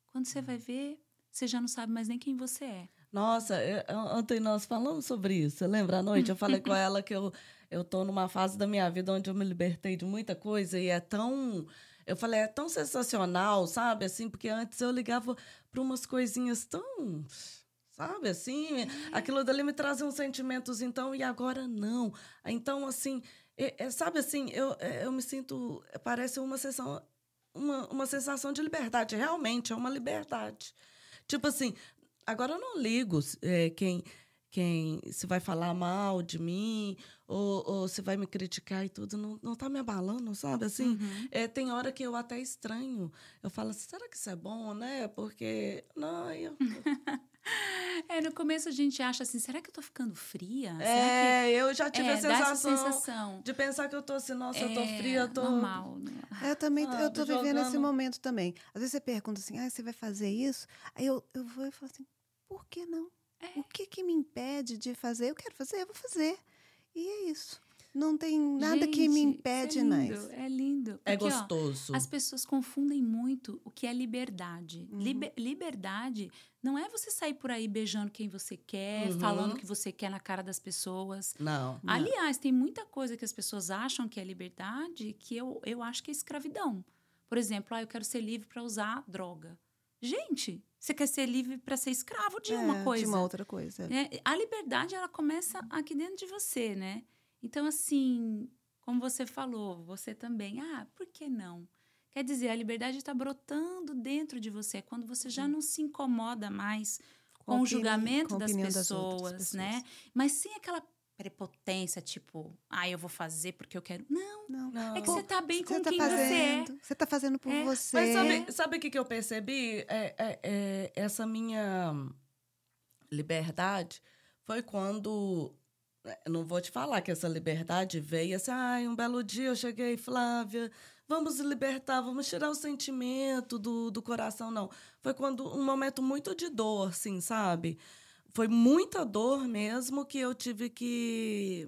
Quando você vai ver, você já não sabe mais nem quem você é. Nossa, eu- ontem nós falamos sobre isso. Você lembra à noite? Eu falei com ela que eu, eu tô numa fase da minha vida onde eu me libertei de muita coisa e é tão. Eu falei, é tão sensacional, sabe? Assim, porque antes eu ligava para umas coisinhas tão. Sabe assim? Aquilo dali me trazia uns sentimentos, então, e agora não. Então, assim, é- é, sabe assim, eu, é, eu me sinto. Parece uma sensação, uma, uma sensação de liberdade. Realmente, é uma liberdade. Tipo assim, agora eu não ligo é, quem, quem se vai falar mal de mim ou, ou se vai me criticar e tudo. Não, não tá me abalando, sabe? Assim, Uhum. é, tem hora que eu até estranho. Eu falo assim, será que isso é bom, né? Porque. Não, eu. É, no começo a gente acha assim, será que eu tô ficando fria? Será é, eu já tive é, a sensação, sensação. de pensar que eu tô assim, nossa, eu tô É, fria, eu tô. Normal. né? Eu também, eu Sabe, tô vivendo esse momento também. Às vezes você pergunta assim, ah, você vai fazer isso? Aí eu, eu vou e falo assim, por que não? É. O que que me impede de fazer? Eu quero fazer, eu vou fazer. E é isso. Não tem nada que me Gente, impede é lindo, mais. É lindo. É Porque, ó, gostoso. As pessoas confundem muito o que é liberdade. Uhum. Liber- liberdade não é você sair por aí beijando quem você quer, Uhum. falando o que você quer na cara das pessoas. Não. Aliás, tem muita coisa que as pessoas acham que é liberdade que eu, eu acho que é escravidão. Por exemplo, ah, eu quero ser livre para usar droga. Gente, você quer ser livre para ser escravo de É, uma coisa. De uma outra coisa. né? A liberdade, ela começa aqui dentro de você, né? Então, assim, como você falou, você também, ah, por que não? Quer dizer, a liberdade está brotando dentro de você, é quando você já não se incomoda mais com, o opini- julgamento com das pessoas, das outras né? pessoas. Mas sem aquela prepotência, tipo, ah, eu vou fazer porque eu quero. Não, Não. Não. é que você tá bem com Você tá quem você é. fazendo, você tá fazendo por É, você. Mas sabe, sabe o que, que eu percebi? É, é- é essa minha liberdade foi quando. é, Não vou te falar que essa liberdade veio assim, ai, um belo dia eu cheguei, Flávia, vamos libertar, vamos tirar o sentimento do, do coração. Não. Foi quando um momento muito de dor, assim, sabe? Foi muita dor mesmo que eu tive que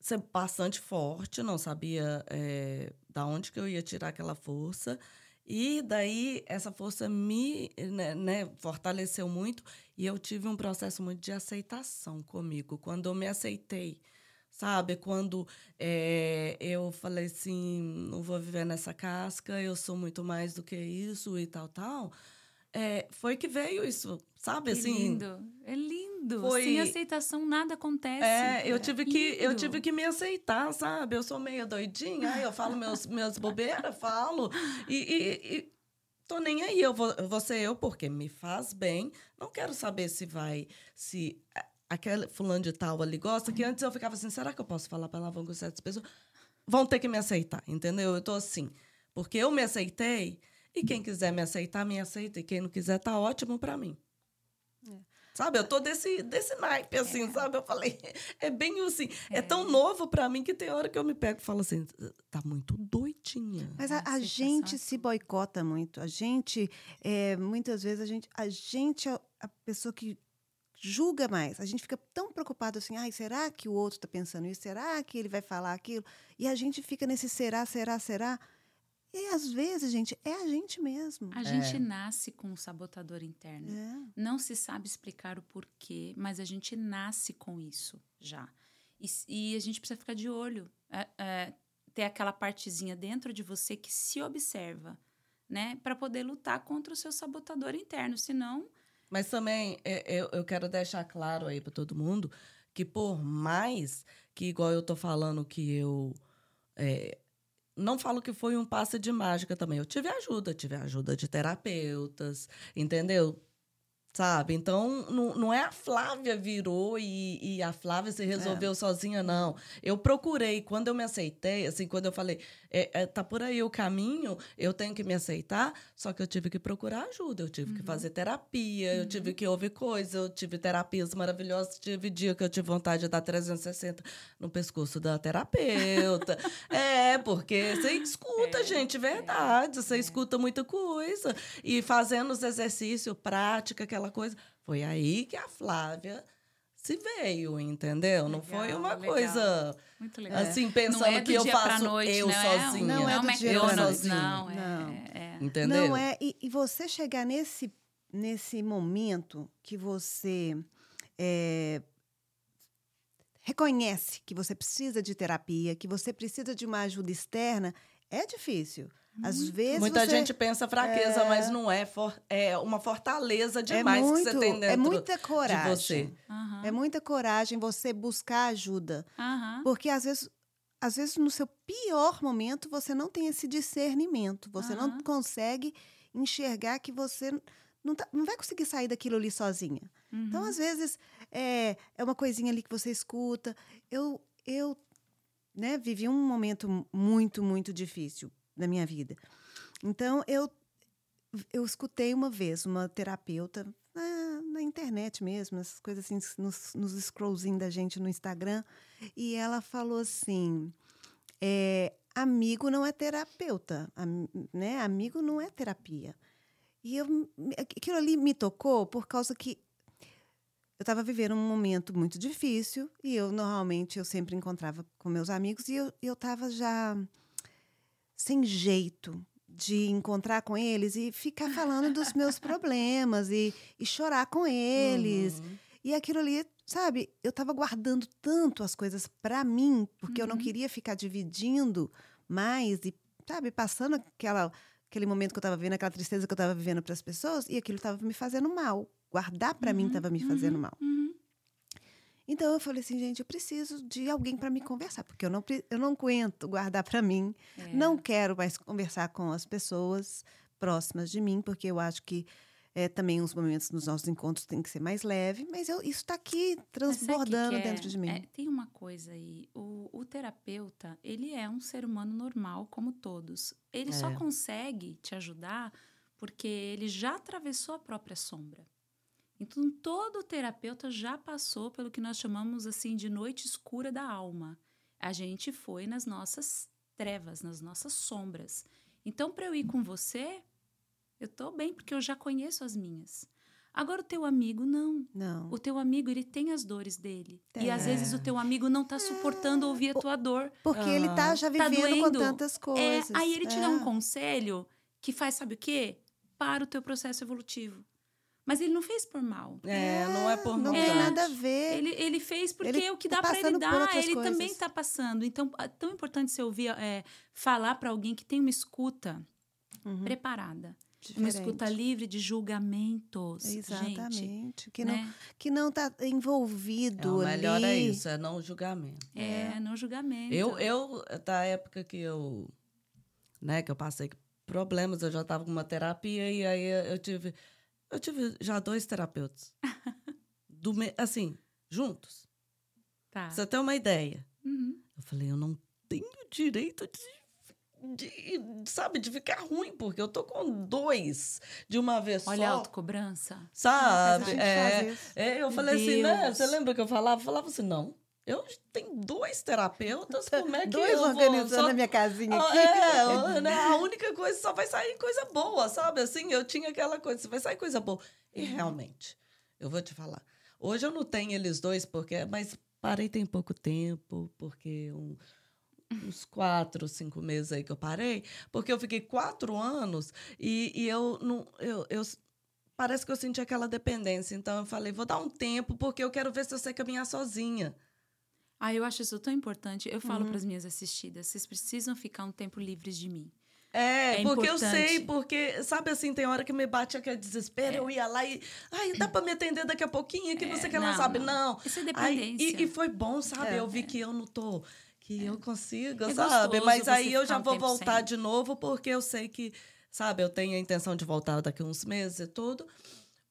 ser bastante forte, não sabia é, da onde que eu ia tirar aquela força. E daí essa força me né, né, fortaleceu muito e eu tive um processo muito de aceitação comigo. Quando eu me aceitei, sabe? Quando é, eu falei assim, não vou viver nessa casca, eu sou muito mais do que isso e tal, tal. É, foi que veio isso, sabe? Que assim, lindo, é lindo. foi- Sem aceitação nada acontece. é, eu tive que eu tive que me aceitar, sabe? Eu sou meio doidinha, eu falo meus meus bobeiras, falo e, e, e tô nem aí, eu vou, vou ser eu porque me faz bem. Não quero saber se vai se aquele fulano de tal ali gosta, que antes eu ficava assim, será que eu posso falar palavrão com certas pessoas? Vão ter que me aceitar, entendeu? Eu tô assim, porque eu me aceitei e quem quiser me aceitar, me aceita e quem não quiser tá ótimo pra mim. Sabe, eu tô desse, desse naipe, assim, sabe? Eu falei, é bem assim. É, tão novo pra mim que tem hora que eu me pego e falo assim, tá muito doidinha. Mas a, a Aceitação gente é se boicota muito. A gente, é, muitas vezes, a gente, a gente é a pessoa que julga mais. A gente fica tão preocupado assim, ai, será que o outro está pensando isso? Será que ele vai falar aquilo? E a gente fica nesse será, será, será. E às vezes, gente, é a gente mesmo. A gente nasce com um sabotador interno. É. Não se sabe explicar o porquê, mas a gente nasce com isso já. E, e a gente precisa ficar de olho. é, é, ter aquela partezinha dentro de você que se observa, né? Para poder lutar contra o seu sabotador interno. Senão, Mas também é, eu, eu quero deixar claro aí para todo mundo que por mais que, igual eu tô falando que eu é, não falo que foi um passe de mágica também. Eu tive ajuda, tive ajuda de terapeutas, entendeu? Sabe? Então, não, não é a Flávia virou e, e a Flávia se resolveu sozinha, não. Eu procurei, quando eu me aceitei, assim, quando eu falei, é, é, tá por aí o caminho, eu tenho que me aceitar, só que eu tive que procurar ajuda, eu tive Uhum. que fazer terapia, eu tive que ouvir coisas, eu tive terapias maravilhosas, tive dia que eu tive vontade de dar 360 no pescoço da terapeuta. é, porque você escuta, É, gente, verdade, você escuta muita coisa. E fazendo os exercícios, prática, aquela coisa. Foi aí que a Flávia se veio, entendeu? Não foi Legal, uma legal. coisa Muito legal. assim, Não pensando é que eu dia faço noite, eu não é? sozinha. Não é um do dia pra McDonald's, noite. não. é- Não. é- Entendeu? Não é. E, e você chegar nesse, nesse momento que você é, reconhece que você precisa de terapia, que você precisa de uma ajuda externa, é difícil. Às vezes Muita você- gente pensa fraqueza, mas não é. For, é uma fortaleza é demais muito, que você tem dentro é muita de coragem. você. Aham, É muita coragem você buscar ajuda, aham. porque às vezes às vezes no seu pior momento você não tem esse discernimento, você não Aham. consegue enxergar que você não, tá- não vai conseguir sair daquilo ali sozinha. Então, Uhum. às vezes, é, é uma coisinha ali que você escuta. Eu, eu né, vivi um momento muito, muito difícil na minha vida. Então, eu, eu escutei uma vez uma terapeuta na, na internet mesmo, essas coisas assim, nos, nos scrollzinhos da gente no Instagram, e ela falou assim: é, amigo não é terapeuta, am- né? Amigo não é terapia. E eu, aquilo ali me tocou por causa que eu estava vivendo um momento muito difícil e eu normalmente eu sempre encontrava com meus amigos e eu eu estava já sem jeito de encontrar com eles e ficar falando dos meus problemas e, e chorar com eles Uhum. e aquilo ali sabe eu estava guardando tanto as coisas para mim porque eu não Uhum. queria ficar dividindo mais e sabe passando aquela aquele momento que eu estava vivendo aquela tristeza que eu estava vivendo para as pessoas e aquilo estava me fazendo mal guardar para mim Uhum, estava me fazendo uhum, mal uhum. Então eu falei assim, gente, eu preciso de alguém para me conversar, porque eu não, eu não aguento guardar para mim. É. Não quero mais conversar com as pessoas próximas de mim, porque eu acho que é, também os momentos nos nossos encontros tem que ser mais leve, mas eu, isso está aqui que transbordando que é? dentro de mim. É, tem uma coisa aí. O, o terapeuta, ele é um ser humano normal, como todos. Ele só É. consegue te ajudar porque ele já atravessou a própria sombra. Então, todo terapeuta já passou pelo que nós chamamos assim de noite escura da alma. A gente foi nas nossas trevas, nas nossas sombras. Então, para eu ir com você, eu tô bem porque eu já conheço as minhas. Agora o teu amigo não. Não. O teu amigo, ele tem as dores dele. E Tem. às vezes o teu amigo não tá suportando ouvir a tua dor. Porque ele tá Ah. já Tá vivendo com doendo. tantas É, coisas. aí ele te dá É. um conselho que faz, sabe o quê? Para o teu processo evolutivo. Mas ele não fez por mal. É, não é por Não maldade. tem nada a ver. Ele, ele fez porque Ele é o que tá dá para ele dar, ele também coisas. está passando. Então, é tão importante você ouvir, é, falar para alguém que tem uma escuta Uhum. preparada. Uma escuta Diferente. livre de julgamentos. Gente, Exatamente. que, não, né? que não tá É, envolvido o ali. melhor é isso, é não julgamento. É, não julgamento. Eu, eu, da época que eu, né, que eu passei problemas, eu já estava com uma terapia e aí eu tive, eu tive já dois terapeutas. Do me- assim, juntos. Tá. Pra você ter uma ideia. Uhum. Eu falei, eu não tenho direito de, de, sabe, de ficar ruim, porque eu tô com dois de uma vez Olha a só. autocobrança. Mas a Sabe? gente É, é, eu Meu falei assim, né? Deus. Você lembra que eu falava? Eu falava assim, não. Eu tenho dois terapeutas, como é que Dois eu vou... organizando só- a minha casinha Ah, aqui. É, né, a única coisa só vai sair coisa boa, sabe? Assim, eu tinha aquela coisa, só vai sair coisa boa. E realmente, eu vou te falar. Hoje eu não tenho eles dois, porque, mas parei tem pouco tempo, porque um- uns quatro, cinco meses aí que eu parei, porque eu fiquei quatro anos e, e eu não. Eu, eu, parece que eu senti aquela dependência. Então eu falei, vou dar um tempo, porque eu quero ver se eu sei caminhar sozinha. Ah, eu acho isso tão importante. Eu falo Uhum. para as minhas assistidas, vocês precisam ficar um tempo livres de mim. É, É porque eu importante. sei, porque, sabe assim, tem hora que me bate aquele desespero, eu ia lá e. Ai, dá pra me atender daqui a pouquinho, que não sei o que ela É, não, sabe. não. Não. Isso é Ai, dependência. e, e foi bom, sabe? É. eu vi que eu não tô. Que eu consigo, É sabe? Mas você aí eu já um vou voltar sem. de novo, porque eu sei que, sabe, eu tenho a intenção de voltar daqui uns meses e tudo.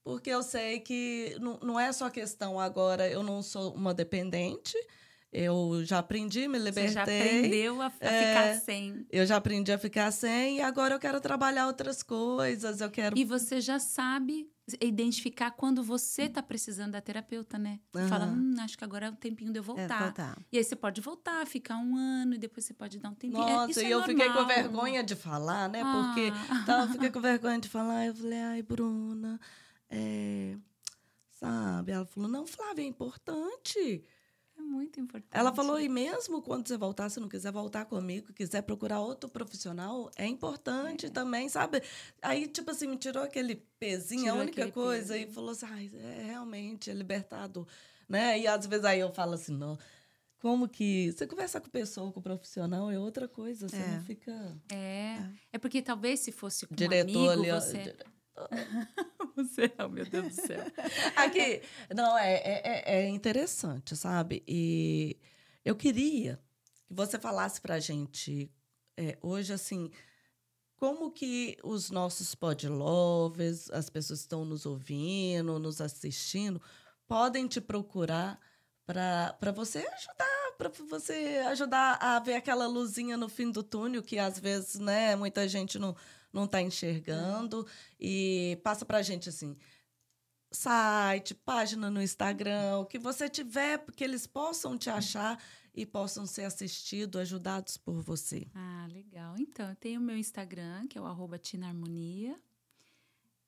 Porque eu sei que não, não é só questão agora, eu não sou uma dependente, Eu já aprendi, me libertei. Você já aprendeu a, a é, ficar sem. Eu já aprendi a ficar sem e agora eu quero trabalhar outras coisas. Eu quero. E você já sabe identificar quando você está precisando da terapeuta, né? Uhum. Fala, hum, acho que agora é o tempinho de eu voltar. É, voltar. E aí você pode voltar, ficar um ano e depois você pode dar um tempinho. É, Nossa, é, e eu normal. fiquei com vergonha de falar, né? Ah. Porque então, eu fiquei com vergonha de falar. Eu falei, ai, Bruna, é, sabe? Ela falou, não, Flávia, é importante. É muito importante. Ela falou, e mesmo quando você voltar, se não quiser voltar comigo, quiser procurar outro profissional, é importante é. também, sabe? Aí, tipo assim, me tirou aquele pezinho, tirou a única coisa, peso. e falou assim, ai, é realmente, é libertador. Né? E às vezes aí eu falo assim, não, como que você conversar com pessoa, com profissional é outra coisa, você é. não fica. É. é. É porque talvez se fosse com Diretor, um amigo, você. Você, oh meu Deus do céu. Aqui, não, é, é, é interessante, sabe? E eu queria que você falasse pra gente é, hoje, assim, como que os nossos podlovers, as pessoas que estão nos ouvindo, nos assistindo, podem te procurar para você ajudar, para você ajudar a ver aquela luzinha no fim do túnel que às vezes, né, muita gente não não está enxergando. E passa para a gente assim site, página no Instagram, o que você tiver, porque eles possam te achar e possam ser assistidos, ajudados por você. Ah, legal. Então, eu tenho o meu Instagram, que é o Tinarmonia.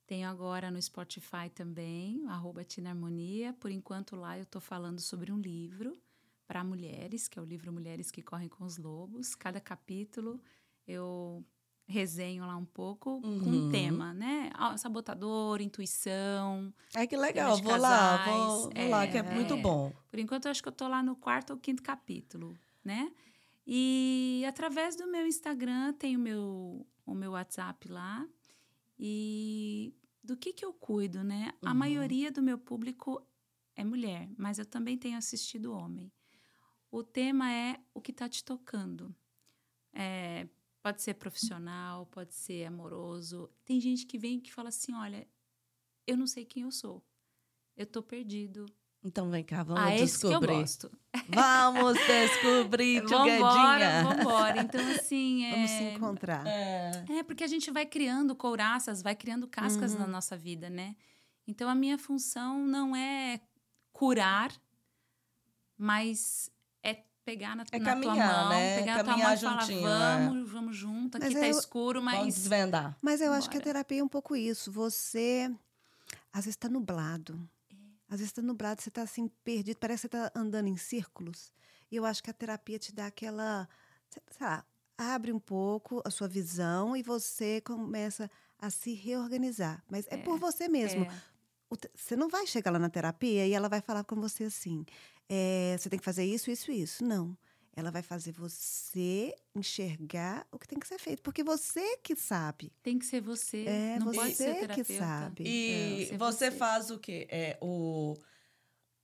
Tenho agora no Spotify também, arroba Tinarmonia. Por enquanto lá eu estou falando sobre um livro para mulheres, que é o livro Mulheres que Correm com os Lobos. Cada capítulo eu resenho lá um pouco uhum. com um tema, né? Sabotador, intuição. Ai, que legal. Vou lá, vou, vou é, lá, que é, é, muito bom. Por enquanto, eu acho que eu tô lá no quarto ou quinto capítulo, né? E através do meu Instagram, tem o meu, o meu WhatsApp lá. E do que que eu cuido, né? Uhum. A maioria do meu público é mulher, mas eu também tenho assistido homem. O tema é o que está te tocando. É, Pode ser profissional, pode ser amoroso. Tem gente que vem que fala assim: olha, eu não sei quem eu sou. Eu tô perdido. Então vem cá, vamos ah, descobrir. Esse que eu gosto. Vamos descobrir, Vambora, vambora. Então, assim. É... Vamos se encontrar. É... é, porque a gente vai criando couraças, vai criando cascas uhum. na nossa vida, né? Então, a minha função não é curar, mas pegar na, é na caminhar, tua mão, né? pegar caminhar na tua mão juntinho, e falar, vamos, é. vamos junto, aqui mas tá eu, escuro, mas... Vamos desvendar. Mas eu Bora. acho que a terapia é um pouco isso. Você, às vezes, está nublado. É. Às vezes está nublado, você está assim, perdido, parece que você está andando em círculos. E eu acho que a terapia te dá aquela, sei lá, abre um pouco a sua visão e você começa a se reorganizar. Mas é, é por você mesmo. É. Você não vai chegar lá na terapia e ela vai falar com você assim: é, você tem que fazer isso, isso e isso. Não. Ela vai fazer você enxergar o que tem que ser feito, porque você que sabe. Tem que ser você. É, não você pode ser que sabe. E é. você, você, faz o quê? É, o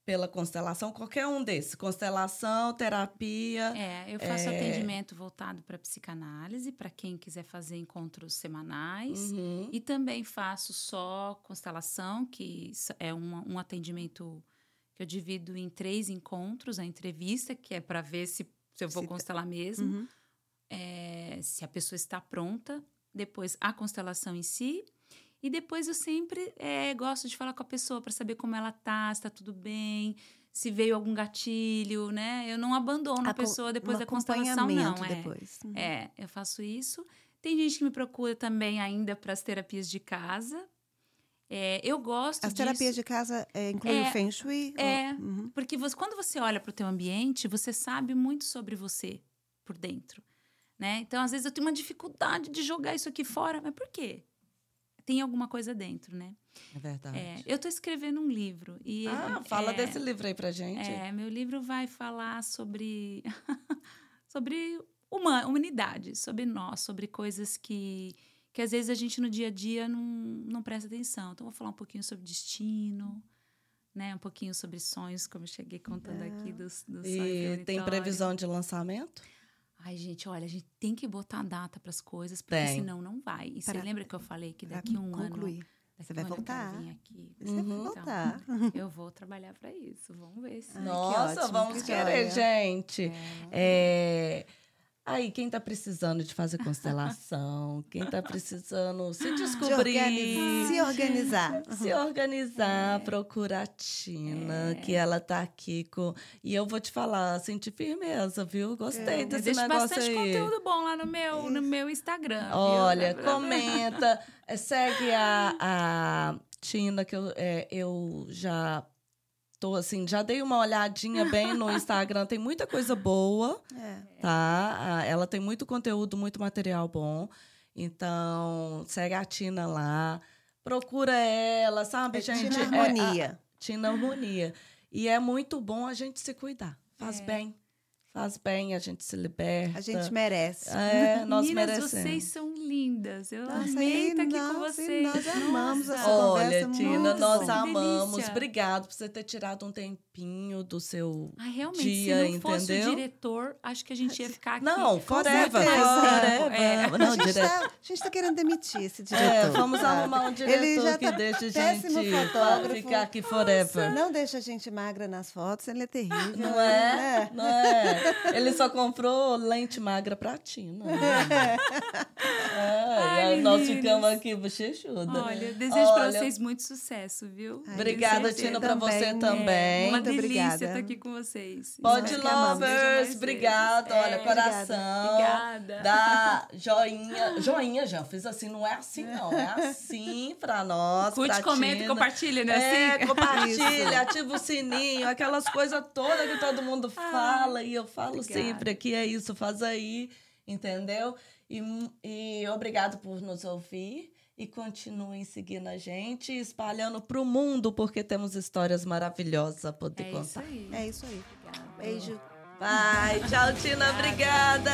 pela constelação, qualquer um desses. Constelação, terapia. É, eu faço é... atendimento voltado para psicanálise, para quem quiser fazer encontros semanais. Uhum. E também faço só constelação, que é um, um atendimento que eu divido em três encontros, a entrevista, que é para ver se, se eu vou se tá constelar mesmo, uhum. é, se a pessoa está pronta, depois a constelação em si, e depois eu sempre é, gosto de falar com a pessoa para saber como ela tá, se está tudo bem, se veio algum gatilho, né? Eu não abandono a, a pessoa depois um da constelação, não. É. Depois. Uhum. é, eu faço isso. Tem gente que me procura também ainda para as terapias de casa, é, eu gosto As disso. terapias de casa é, incluem é, o Feng Shui? É, uhum. porque você, quando você olha para o teu ambiente, você sabe muito sobre você por dentro, né? Então, às vezes, eu tenho uma dificuldade de jogar isso aqui fora, mas por quê? Tem alguma coisa dentro, né? É verdade. É, eu estou escrevendo um livro. E ah, fala é, desse livro aí pra gente. É, meu livro vai falar sobre... sobre uma, humanidade, sobre nós, sobre coisas que que às vezes a gente no dia a dia não, não presta atenção. Então, vou falar um pouquinho sobre destino, né? Um pouquinho sobre sonhos, como eu cheguei contando é. aqui dos, dos e sonhos. E tem previsão de lançamento? Ai, gente, olha, a gente tem que botar data para as coisas, porque tem. senão não vai. E você lembra que eu falei que daqui a um concluir. ano Você vai voltar. aqui. Você vai Uhum. voltar. Então, eu vou trabalhar para isso. Vamos ver se. Nossa, vamos que querer, gente. É, Aí, quem tá precisando de fazer constelação, quem tá precisando se De descobrir, organizar, se organizar. se organizar, procura a Tina, que ela tá aqui com. E eu vou te falar, senti firmeza, viu? Gostei É. Desse negócio bastante aí. conteúdo bom lá no meu, no meu Instagram. viu? Olha, pra- comenta, eh, segue a, a Tina, que eu, eh, eu já tô assim, já dei uma olhadinha bem no Instagram, tem muita coisa boa, É. tá? Ah, Ela tem muito conteúdo, muito material bom. Então, segue a Tina lá, procura ela, sabe, É gente? Tina É, a- Harmonia. Tina Harmonia. E é muito bom a gente se cuidar. Faz É. bem. Faz bem, a gente se liberta. A gente merece. É, nós Meninas, merecemos. vocês são lindas. Eu Nossa, amei estar aqui com vocês. nós amamos Nossa. essa Olha, Tina, nós amamos. Obrigado por você ter tirado um tempinho do seu. Ah, realmente, dia, se não fosse entendeu? o diretor, acho que a gente ia ficar aqui. Não, forever, forever. É. Não, a, gente direto. tá, a gente tá querendo demitir esse diretor. É, vamos sabe? arrumar um diretor Ele já que tá deixa a gente fotógrafo. ficar aqui forever. Não deixa a gente magra nas fotos, ele é terrível. Não é? né? Não é? Ele só comprou lente magra pra Tina. né? É, Ai, e aí nós meninas. ficamos aqui bochechuda. Olha, eu desejo pra Olha, vocês muito sucesso, viu? Ai, Obrigada. Tina, pra você Também. também. Uma Muito delícia obrigada. estar aqui com vocês. Pode mais Lovers, vezes. obrigado. É, Olha, coração. Obrigada. Dá joinha. Joinha, já fiz assim, não é assim, não. É assim pra nós. Curte, comenta e compartilha, né? É, assim? compartilha, ativa o sininho, aquelas coisas todas que todo mundo fala. E eu falo obrigada. sempre aqui, é isso, faz aí, entendeu? E, e obrigado por nos ouvir. E continuem seguindo a gente, espalhando pro mundo, porque temos histórias maravilhosas a poder É contar. isso aí. É isso aí. Obrigada. Beijo. Vai, tchau, Tina, obrigada.